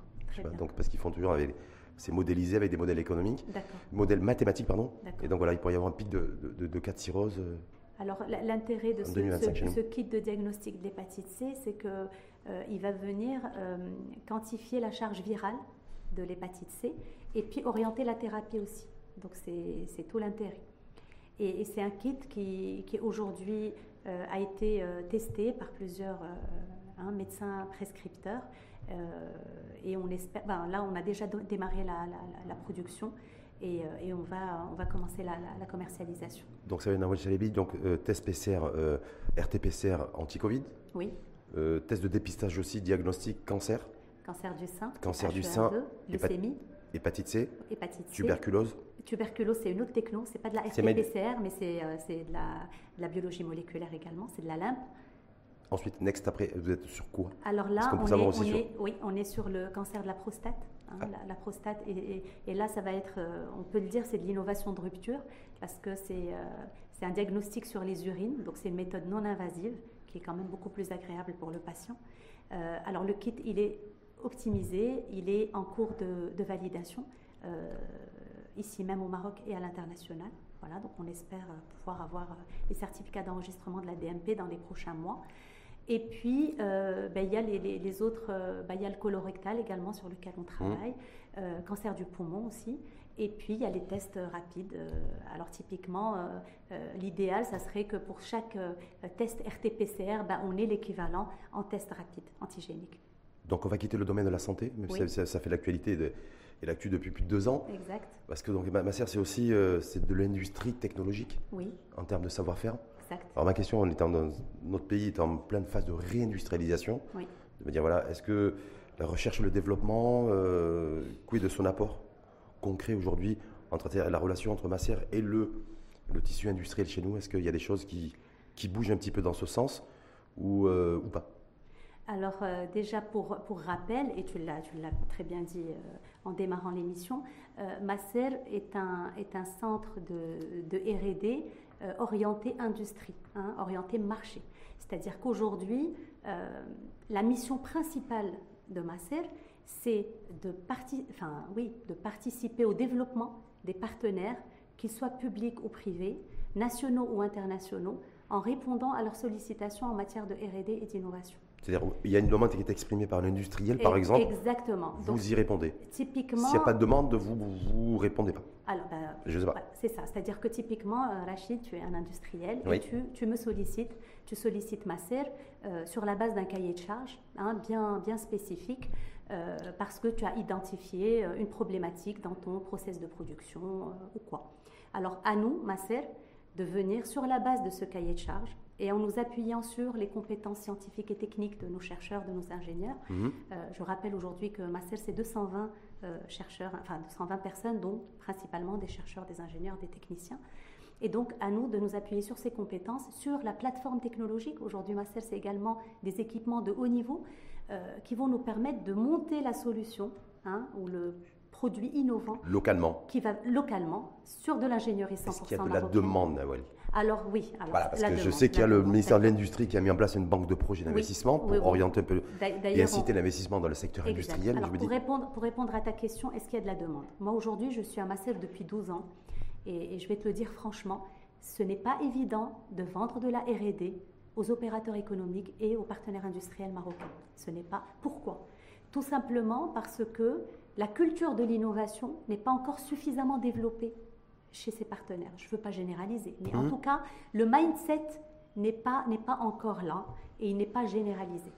Donc, parce qu'ils font toujours avec. C'est modélisé avec des modèles économiques, modèles mathématiques, pardon. Et donc voilà, il pourrait y avoir un pic de, de, cas de cirrhose. Euh, Alors l'intérêt de ce, ce, kit de diagnostic de l'hépatite C, c'est qu'il euh, va venir euh, quantifier la charge virale de l'hépatite C et puis orienter la thérapie aussi. Donc c'est tout l'intérêt. Et, c'est un kit qui, qui aujourd'hui a été testé par plusieurs un médecin prescripteur. Euh, et on espère, ben, là, on a déjà démarré la, production et, euh, et, on, va, on va commencer la, commercialisation. Donc, ça être Chalebi, donc euh, test PCR, RT-PCR anti-Covid Oui. test de dépistage aussi, diagnostic cancer Cancer du sein. Cancer du sein. Leucémie. Hépatite C. Hépatite C. Tuberculose. Tuberculose, c'est une autre techno, c'est pas de la RT-PCR, mais c'est de, la, biologie moléculaire également, c'est de la LIMP. Ensuite, next, après, vous êtes sur quoi? Alors là, on, est, oui, on est sur le cancer de la prostate. Hein, ah. la, prostate, et, là, ça va être, euh, on peut le dire, c'est de l'innovation de rupture, parce que c'est euh, un diagnostic sur les urines, donc c'est une méthode non invasive, qui est quand même beaucoup plus agréable pour le patient. Euh, alors le kit, il est optimisé, il est en cours de, validation, ici même au Maroc et à l'international. Voilà, donc on espère pouvoir avoir les certificats d'enregistrement de la DMP dans les prochains mois. Et puis, euh, ben, il y a les, autres, ben, il y a le colorectal également sur lequel on travaille, mmh. euh, cancer du poumon aussi. Et puis, il y a les tests rapides. alors, typiquement, l'idéal, ça serait que pour chaque test RT-PCR, ben, on ait l'équivalent en test rapide antigénique. Donc, on va quitter le domaine de la santé, même ça, fait l'actualité et l'actu depuis plus de deux ans. Exact. Parce que donc, ma, ma c'est aussi c'est de l'industrie technologique oui. en termes de savoir-faire. Alors ma question, on est dans notre pays est en pleine phase de réindustrialisation. De me dire voilà, est-ce que la recherche et le développement, euh, quid de son apport concret aujourd'hui entre la relation entre Masser et le, le tissu industriel chez nous? Est-ce qu'il y a des choses qui, qui bougent un petit peu dans ce sens ou, euh, ou pas? Alors euh, déjà pour, pour rappel, et tu l'as, tu l'as très bien dit euh, en démarrant l'émission, Masser est un, est un centre de, de RD euh, orienté industrie, hein, orienté marché. C'est-à-dire qu'aujourd'hui, euh, la mission principale de Masser, c'est de, de participer au développement des partenaires, qu'ils soient publics ou privés, nationaux ou internationaux, en répondant à leurs sollicitations en matière de RD et d'innovation. C'est-à-dire, il y a une demande qui est exprimée par l'industriel, par exemple. Exactement. Vous y répondez. Typiquement. S'il n'y a pas de demande, vous vous répondez pas. Alors, ben, je sais pas. c'est ça. C'est-à-dire que typiquement, euh, Rachid, tu es un industriel et tu, tu, me sollicites, tu sollicites ma serre euh, sur la base d'un cahier de charge hein, bien, bien spécifique. Euh, parce que tu as identifié une problématique dans ton process de production ou quoi. Alors à nous, ma serre, de venir sur la base de ce cahier de charge et en nous appuyant sur les compétences scientifiques et techniques de nos chercheurs, de nos ingénieurs. Mhm. Euh, je rappelle aujourd'hui que Master, c'est 220 euh, chercheurs, enfin 220 personnes, dont principalement des chercheurs, des ingénieurs, des techniciens. Et donc, à nous de nous appuyer sur ces compétences, sur la plateforme technologique. Aujourd'hui, Master, c'est également des équipements de haut niveau euh, qui vont nous permettre de monter la solution hein, ou le produit innovant. Localement. Qui va localement sur de l'ingénierie 100% Est-ce qu'il y a de la demande, Nawali alors oui. Alors, voilà, parce que je sais qu'il y a le ministère de l'Industrie qui a mis en place une banque de projets d'investissement pour orienter un peu et inciter l'investissement dans le secteur industriel. Alors, pour, répondre, pour répondre à ta question, est-ce qu'il y a de la demande? Moi aujourd'hui, je suis à Massel depuis 12 ans et, je vais te le dire franchement, ce n'est pas évident de vendre de la R&D aux opérateurs économiques et aux partenaires industriels marocains. Ce n'est pas. Pourquoi? Tout simplement parce que la culture de l'innovation n'est pas encore suffisamment développée chez ses partenaires. Je ne veux pas généraliser, mais en mmh. tout cas, le mindset n'est pas, pas encore là et il n'est pas généralisé.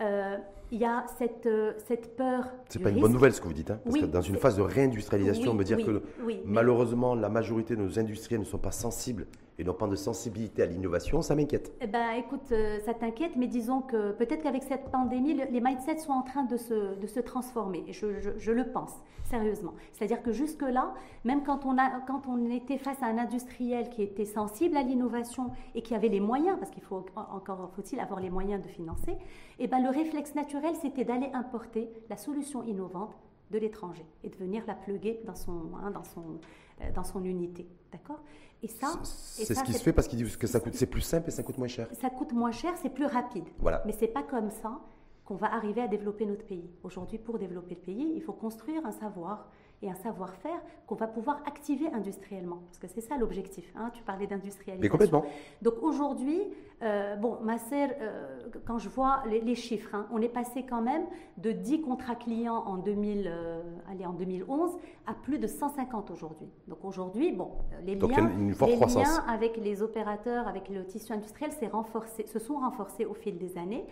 Euh, il y a cette, euh, cette peur. C'est pas une bonne nouvelle ce que vous dites, hein, parce que dans une phase de réindustrialisation, me dire que malheureusement la majorité de nos industriels ne sont pas sensibles et n'ont pas de sensibilité à l'innovation, ça m'inquiète. Eh ben, écoute, euh, ça t'inquiète, mais disons que peut-être qu'avec cette pandémie, les mindsets sont en train de se, de se transformer. Je, je, le pense, sérieusement. C'est-à-dire que jusque-là, même quand on, a, quand on était face à un industriel qui était sensible à l'innovation et qui avait les moyens, parce qu'il faut encore faut-il avoir les moyens de financer, eh ben, le réflexe naturel, c'était d'aller importer la solution innovante de l'étranger et de venir la pluguer dans son, hein, dans son, euh, dans son unité. D'accord? Et ça. C'est ce qui se fait parce qu'ils disent que ça coûte, c'est plus simple et ça coûte moins cher. Ça coûte moins cher, c'est plus rapide. Voilà. Mais c'est pas comme ça qu'on va arriver à développer notre pays. Aujourd'hui, pour développer le pays, il faut construire un savoir, et un savoir-faire qu'on va pouvoir activer industriellement. Parce que c'est ça l'objectif. Hein. tu parlais d'industrialisation. Mais complètement. Donc aujourd'hui, euh, bon, euh, quand je vois les, chiffres, hein, on est passé quand même de 10 contrats clients en, 2000, euh, allez, en 2011 à plus de 150 aujourd'hui. Donc aujourd'hui, bon, les, liens, les liens avec les opérateurs, avec le tissu industriel renforcé, se sont renforcés au fil des années.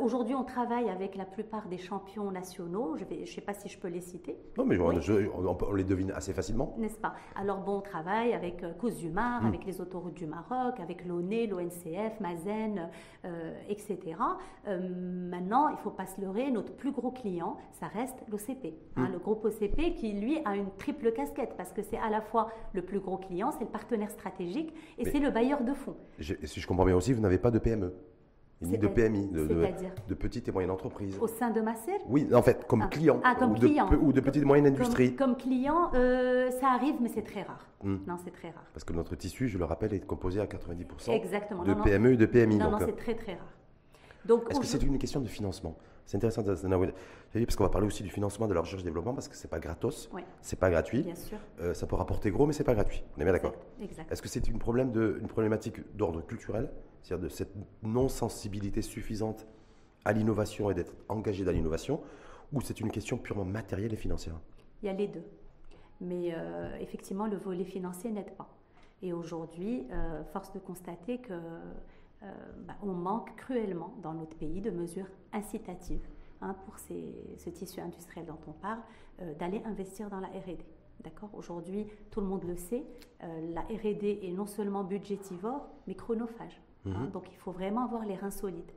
Aujourd'hui, on travaille avec la plupart des champions nationaux. Je ne sais pas si je peux les citer. Non, mais je, on, les devine assez facilement. N'est-ce pas? Alors bon, on travaille avec euh, Cozumar, hmm. avec les autoroutes du Maroc, avec l'ONE, l'ONCF, Mazen, euh, etc. Euh, maintenant, il ne faut pas se leurrer, notre plus gros client, ça reste l'OCP. Hein, hmm. le groupe OCP qui, lui, a une triple casquette parce que c'est à la fois le plus gros client, c'est le partenaire stratégique et c'est le bailleur de fonds. Si je comprends bien aussi, vous n'avez pas de PME ni de PMI, de, de, petites et moyennes entreprises. Au sein de Macer Oui, en fait, comme ah. client. Ah, comme ou, client. De, ou de petites et moyennes industries. Comme, client, euh, ça arrive, mais c'est très rare. Hmm. Non, c'est très rare. Parce que notre tissu, je le rappelle, est composé à 90% Exactement. de PME et de PMI. Non, non, c'est très très rare. Est-ce que c'est une question de financement? C'est intéressant, parce qu'on va parler aussi du financement de la recherche et développement, parce que ce n'est pas gratos, oui. c'est pas gratuit. Bien sûr. Euh, ça peut rapporter gros, mais c'est pas gratuit. On est bien d'accord Est-ce que c'est une, problème de, une problématique d'ordre culturel, c'est-à-dire de cette non-sensibilité suffisante à l'innovation et d'être engagé dans l'innovation, ou c'est une question purement matérielle et financière? Il y a les deux. Mais euh, effectivement, le volet financier n'aide pas. Et aujourd'hui, euh, force de constater que euh, bah, on manque cruellement dans notre pays de mesures incitatives hein, pour ce tissu industriel dont on parle, euh, d'aller investir dans la RD. D'accord? Aujourd'hui, tout le monde le sait, euh, la RD est non seulement budgétivore, mais chronophage. Hein. Mhm. donc il faut vraiment avoir les reins solides.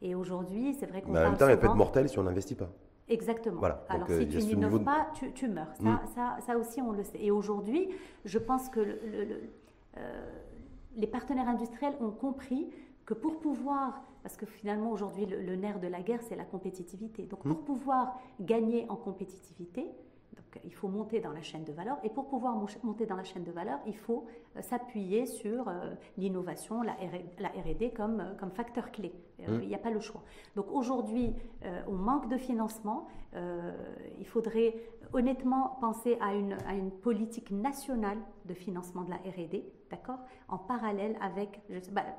Et aujourd'hui, c'est vrai qu'on. Mais en même temps, elle peut être mortelle si on n'investit pas. Exactement. Alors si tu n'innoves pas, tu, meurs. Ça, mhm. ça, ça, aussi, on le sait. Et aujourd'hui, je pense que le, les partenaires industriels ont compris que pour pouvoir, parce que finalement aujourd'hui le, nerf de la guerre c'est la compétitivité, donc pour mmh. pouvoir gagner en compétitivité, donc, il faut monter dans la chaîne de valeur et pour pouvoir monter dans la chaîne de valeur, il faut euh, s'appuyer sur euh, l'innovation, la R&D comme, euh, comme facteur clé. Mmh. Il n'y a pas le choix. Donc aujourd'hui, on manque de financement. il faudrait honnêtement penser à une, à une politique nationale de financement de la R&D, d'accord, en parallèle avec,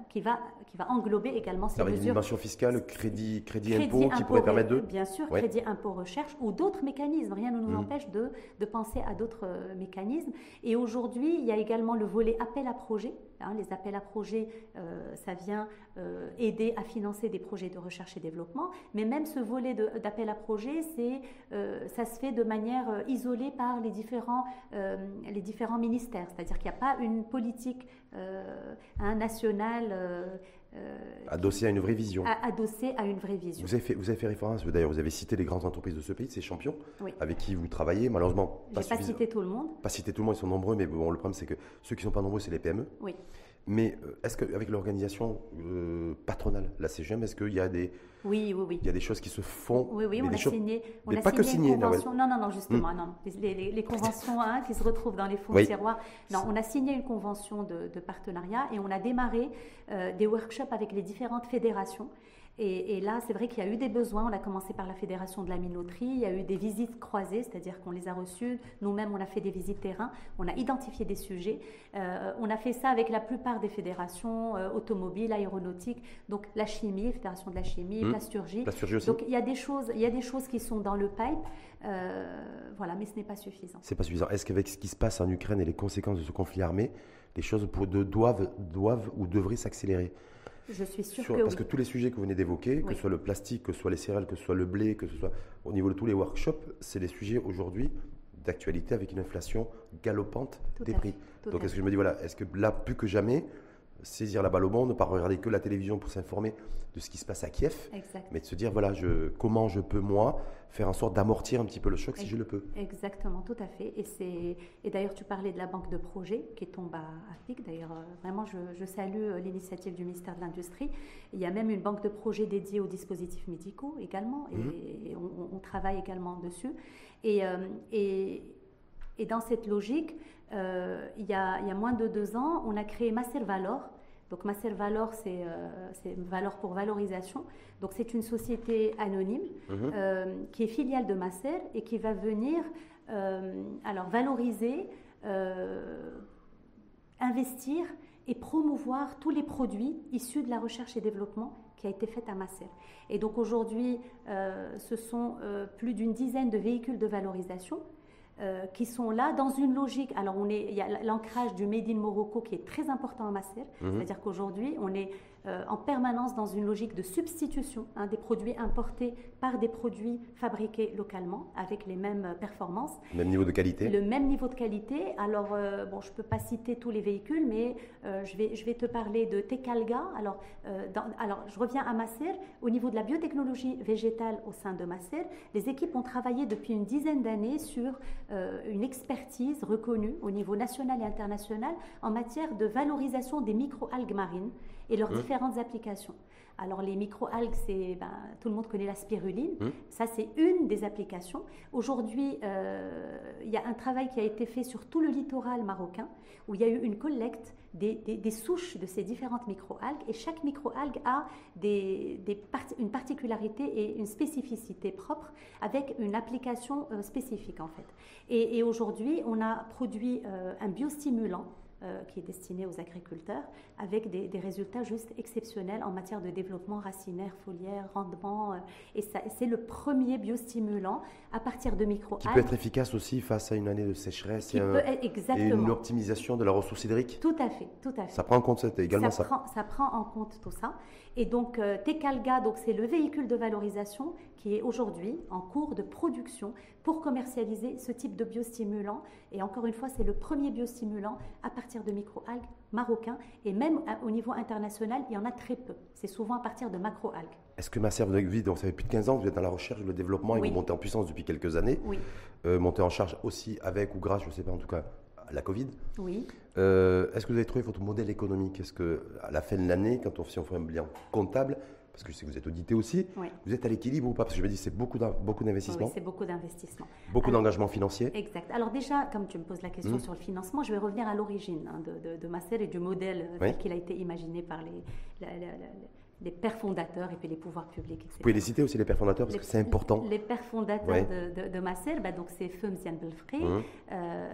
qui va qui va englober également ces mesures. Une dimension fiscale, crédit, crédit, impôt, qui pourrait permettre de. Bien sûr, crédit impôt recherche ou d'autres mécanismes. Rien ne nous mmh. empêche de, de penser à d'autres euh, mécanismes. Et aujourd'hui, il y a également le volet appel à projet. Hein, les appels à projets, euh, ça vient euh, aider à financer des projets de recherche et développement. Mais même ce volet d'appel à projets, c'est, ça se fait de manière isolée par les différents, les différents ministères. C'est-à-dire qu'il n'y a pas une politique nationale euh, adossé à une vraie vision. adossé à une vraie vision. Vous avez fait, vous avez fait référence, d'ailleurs, vous avez cité les grandes entreprises de ce pays, ces champions, avec qui vous travaillez. Malheureusement, pas, pas cité tout le monde. Pas cité tout le monde, ils sont nombreux, mais bon, le problème, c'est que ceux qui ne sont pas nombreux, c'est les PME. Oui. Mais euh, est-ce qu'avec l'organisation euh, patronale, la CGM, est-ce qu'il y a des, oui, oui, oui. Il y a des choses qui se font. Oui, oui, on a signé. On a pas que signé, Non, non, non, justement, hmm. non. Les, conventions hein, qui se retrouvent dans les fonds de tiroirs. Non, on a signé une convention de, partenariat et on a démarré euh, des workshops avec les différentes fédérations Et, là, c'est vrai qu'il y a eu des besoins. On a commencé par la Fédération de la minoterie. Il y a eu des visites croisées, c'est-à-dire qu'on les a reçues. Nous-mêmes, on a fait des visites terrain. On a identifié des sujets. Euh, on a fait ça avec la plupart des fédérations euh, automobiles, aéronautiques, donc la chimie, Fédération de la chimie, mmh. plasturgie. aussi. Donc il y a des choses, il y a des choses qui sont dans le pipe. Euh, voilà, mais ce n'est pas suffisant. C'est pas suffisant. Est-ce qu'avec ce qui se passe en Ukraine et les conséquences de ce conflit armé, les choses doivent, doivent ou devraient s'accélérer? Je suis sûre que Parce que tous les sujets que vous venez d'évoquer, que ce soit le plastique, que ce soit les céréales, que ce soit le blé, que ce soit au niveau de tous les workshops, c'est des sujets aujourd'hui d'actualité avec une inflation galopante des prix. Donc est-ce que je me dis, voilà, est-ce que là, plus que jamais, saisir la balle au monde, ne pas regarder que la télévision pour s'informer de ce qui se passe à Kiev, mais de se dire voilà, je, comment je peux moi faire en sorte d'amortir un petit peu le choc si je le peux. Exactement, tout à fait. Et, c'est, et d'ailleurs, tu parlais de la banque de projets qui tombe à, pic. D'ailleurs, euh, vraiment, je, salue euh, l'initiative du ministère de l'Industrie. Il y a même une banque de projets dédiée aux dispositifs médicaux également, et, mhm. on, travaille également dessus. Et, euh, et, et dans cette logique, euh, il, y a, il, y a, moins de deux ans, on a créé Master Valor. Donc Master Valor, c'est euh, Valor pour valorisation. Donc c'est une société anonyme mhm. euh, qui est filiale de Master et qui va venir alors valoriser, investir et promouvoir tous les produits issus de la recherche et développement qui a été faite à Macer. Et donc aujourd'hui, ce sont plus d'une dizaine de véhicules de valorisation euh, qui sont là dans une logique. Alors, on est, il y a l'ancrage du Made in Morocco qui est très important à Masser, mhm. c'est-à-dire qu'aujourd'hui, on est euh, en permanence dans une logique de substitution hein, des produits importés par des produits fabriqués localement avec les mêmes performances. Le même niveau de qualité Le même niveau de qualité. Alors, euh, bon, je ne peux pas citer tous les véhicules, mais euh, je, vais, je vais te parler de Tecalga. Alors, alors, je reviens à Masser. Au niveau de la biotechnologie végétale au sein de Masser, les équipes ont travaillé depuis une dizaine d'années sur une expertise reconnue au niveau national et international en matière de valorisation des micro-algues marines et leurs mmh. différentes applications. Alors les microalgues, c'est ben, tout le monde connaît la spiruline. Mmh. Ça, c'est une des applications. Aujourd'hui, euh, il y a un travail qui a été fait sur tout le littoral marocain où il y a eu une collecte des, des, souches de ces différentes microalgues et chaque microalgue a des, une particularité et une spécificité propre avec une application euh, spécifique en fait. Et, et aujourd'hui, on a produit euh, un biostimulant euh, qui est destiné aux agriculteurs, avec des, résultats juste exceptionnels en matière de développement racinaire, foliaire, rendement. Euh, et c'est le premier biostimulant à partir de micro Qui peut être efficace aussi face à une année de sécheresse et, une optimisation de la ressource hydrique. Tout à fait, tout à fait. Ça prend en compte également ça. ça prend en compte tout ça. Et donc, euh, Tecalga, donc c'est le véhicule de valorisation qui est aujourd'hui en cours de production pour commercialiser ce type de biostimulant. Et encore une fois, c'est le premier biostimulant à partir de microalgues marocains. Et même au niveau international, il y en a très peu. C'est souvent à partir de macroalgues. Est-ce que ma serve de vie, donc ça fait plus de 15 ans vous êtes dans la recherche, le développement et vous montez en puissance depuis quelques années. Oui. Euh, montez en charge aussi avec ou grâce, je ne sais pas en tout cas, la Covid. Oui. Euh, est-ce que vous avez trouvé votre modèle économique? Est-ce que à la fin de l'année, quand on, si on fait un bilan comptable, parce que je sais que vous êtes audité aussi, vous êtes à l'équilibre ou pas? Parce que je me dis c'est beaucoup d'investissement. Oui, c'est beaucoup d'investissement. Beaucoup d'engagement financier. Exact. Alors déjà, comme tu me poses la question mmh. sur le financement, je vais revenir à l'origine hein, de, de, de Macer et du modèle tel qu'il a été imaginé par les, les pères fondateurs et puis les pouvoirs publics. Vous pouvez les citer aussi, les pères fondateurs, parce que c'est important. Les pères fondateurs de, de, Masser, bah, donc c'est Feu Mzian Belfri, mmh. euh,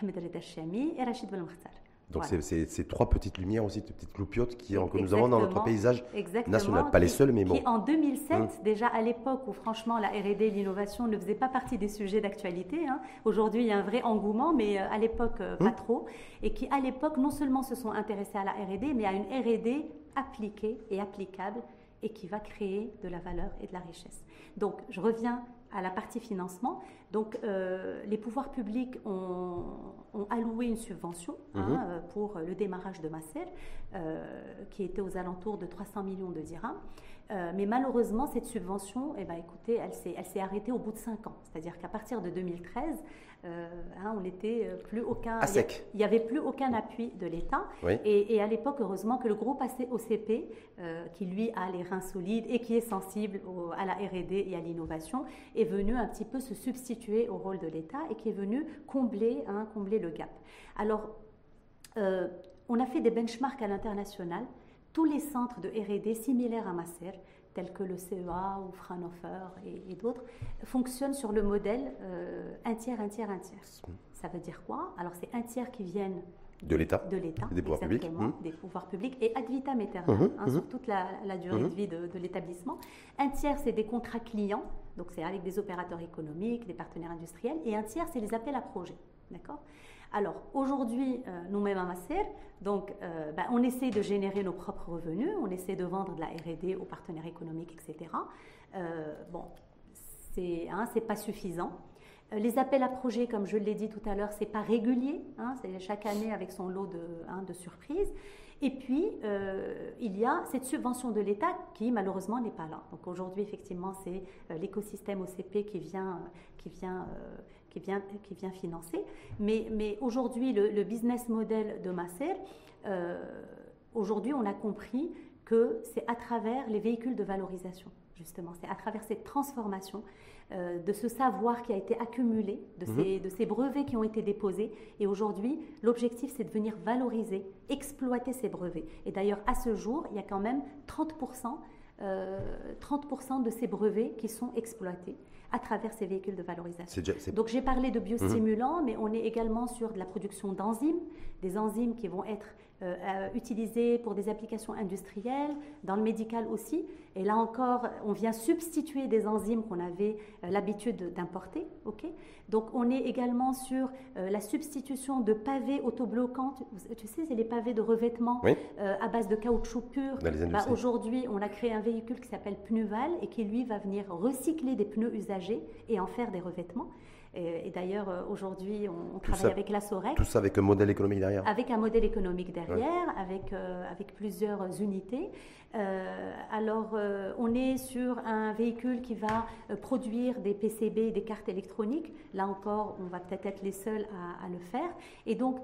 Ahmed Reda Chami et Rachid Belmokhtar. Donc c'est ces trois petites lumières aussi, ces petites cloupiotes qui, que nous avons dans notre paysage national. Pas les seules, mais bon. Qui en 2007, mmh. déjà à l'époque où franchement la R&D et l'innovation ne faisaient pas partie des sujets d'actualité, hein. aujourd'hui il y a un vrai engouement, mais euh, à l'époque euh, pas mmh. trop, et qui à l'époque non seulement se sont intéressés à la R&D, mais à une R&D appliquée et applicable et qui va créer de la valeur et de la richesse. Donc, je reviens à la partie financement. Donc, euh, les pouvoirs publics ont, alloué une subvention hein, mhm. euh, pour le démarrage de Masser, euh, qui était aux alentours de 300 millions de dirhams. Mais malheureusement, cette subvention, eh ben, écoutez, elle s'est arrêtée au bout de 5 ans. C'est-à-dire qu'à partir de 2013, euh, hein, on n'était euh, plus aucun. Il n'y avait plus aucun appui de l'État. Et, à l'époque, heureusement que le groupe OCP, euh, qui lui a les reins solides et qui est sensible à la R&D et à l'innovation, est venu un petit peu se substituer au rôle de l'État et qui est venu combler, hein, combler le gap. Alors, on a fait des benchmarks à l'international. Tous les centres de R&D similaires à Masser tels que le CEA ou Fraunhofer et, d'autres, fonctionnent sur le modèle un tiers, un tiers, un tiers. Ça veut dire quoi? Alors c'est un tiers qui viennent de l'État, de l'État, des pouvoirs publics, mmh. des pouvoirs publics et ad vitam aeternam, mmh, hein, mmh. sur toute la, durée de vie de, l'établissement. Un tiers, c'est des contrats clients, donc c'est avec des opérateurs économiques, des partenaires industriels, et un tiers, c'est les appels à projets, d'accord? Alors aujourd'hui, euh, nous-mêmes à Masser, donc euh, ben, on essaie de générer nos propres revenus, on essaie de vendre de la R&D aux partenaires économiques, etc. Euh, bon, c'est hein, pas suffisant. Les appels à projets, comme je l'ai dit tout à l'heure, c'est pas régulier, hein, c'est chaque année avec son lot de, hein, surprises. Et puis, il y a cette subvention de l'État qui, malheureusement, n'est pas là. Donc aujourd'hui, effectivement, c'est l'écosystème OCP qui vient, qui vient, qui vient, qui vient financer. Mais, mais aujourd'hui, le, business model de Masser, aujourd'hui, on a compris que c'est à travers les véhicules de valorisation, justement, c'est à travers cette transformation euh, de ce savoir qui a été accumulé, de, mhm. ces, de ces brevets qui ont été déposés. Et aujourd'hui, l'objectif, c'est de venir valoriser, exploiter ces brevets. Et d'ailleurs, à ce jour, il y a quand même 30%, 30 euh, de ces brevets qui sont exploités à travers ces véhicules de valorisation. Donc j'ai parlé de biostimulants, mhm. mais on est également sur de la production d'enzymes, des enzymes qui vont être euh, euh, utilisés pour des applications industrielles, dans le médical aussi. Et là encore, on vient substituer des enzymes qu'on avait euh, l'habitude d'importer. Donc on est également sur la substitution de pavés autobloquants. Tu sais, c'est les pavés de revêtement à base de caoutchouc pur. Bah, aujourd'hui, on a créé un véhicule qui s'appelle Pneuval et qui lui va venir recycler des pneus usagés et en faire des revêtements. Et, d'ailleurs, euh, aujourd'hui, on, travaille avec la SOREC. Tout ça avec un modèle économique derrière Avec un modèle économique derrière, avec, euh, avec plusieurs unités. Euh, alors, on est sur un véhicule qui va produire des PCB, des cartes électroniques. Là encore, on va peut-être être les seuls à, à le faire. Et donc,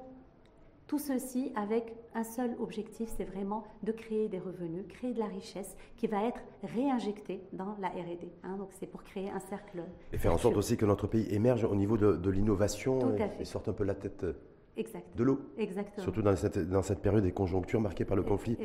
tout ceci avec un seul objectif, c'est vraiment de créer des revenus, créer de la richesse qui va être réinjectée dans la R&D. Hein. donc c'est pour créer un cercle. Et faire en sorte aussi que notre pays émerge au niveau de, l'innovation et, sorte un peu la tête de l'eau. Exactement. Surtout dans cette, dans cette période des conjonctures marquées par le conflit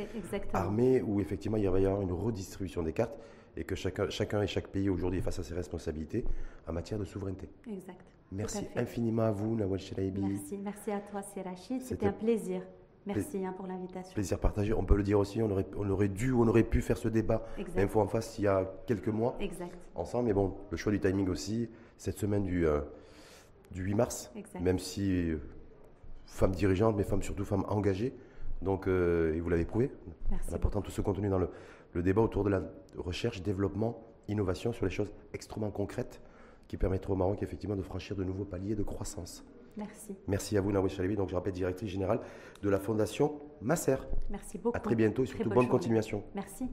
armé où effectivement il va y avoir une redistribution des cartes et que chacun, chacun et chaque pays aujourd'hui est face à ses responsabilités en matière de souveraineté. Exact. Merci infiniment à vous, Nawal Shelaibi. Merci, merci à toi, Sirachid. C'était un plaisir. Merci hein, pour l'invitation. Plaisir partagé. On peut le dire aussi, on aurait, on aurait dû, on aurait pu faire ce débat, même fois en face, il y a quelques mois, exact. ensemble. Mais bon, le choix du timing aussi, cette semaine du, euh, du 8 mars, même si euh, femme dirigeante, mais femme surtout femme engagée. Donc, euh, et vous l'avez prouvé. Merci. Important tout ce contenu dans le, le débat autour de la recherche, développement, innovation sur les choses extrêmement concrètes qui permettra au Maroc effectivement de franchir de nouveaux paliers de croissance. Merci. Merci à vous, Nawé Chalebi. Donc, je rappelle, directrice générale de la Fondation Masser. Merci beaucoup. À très bientôt et surtout bonne continuation. Merci.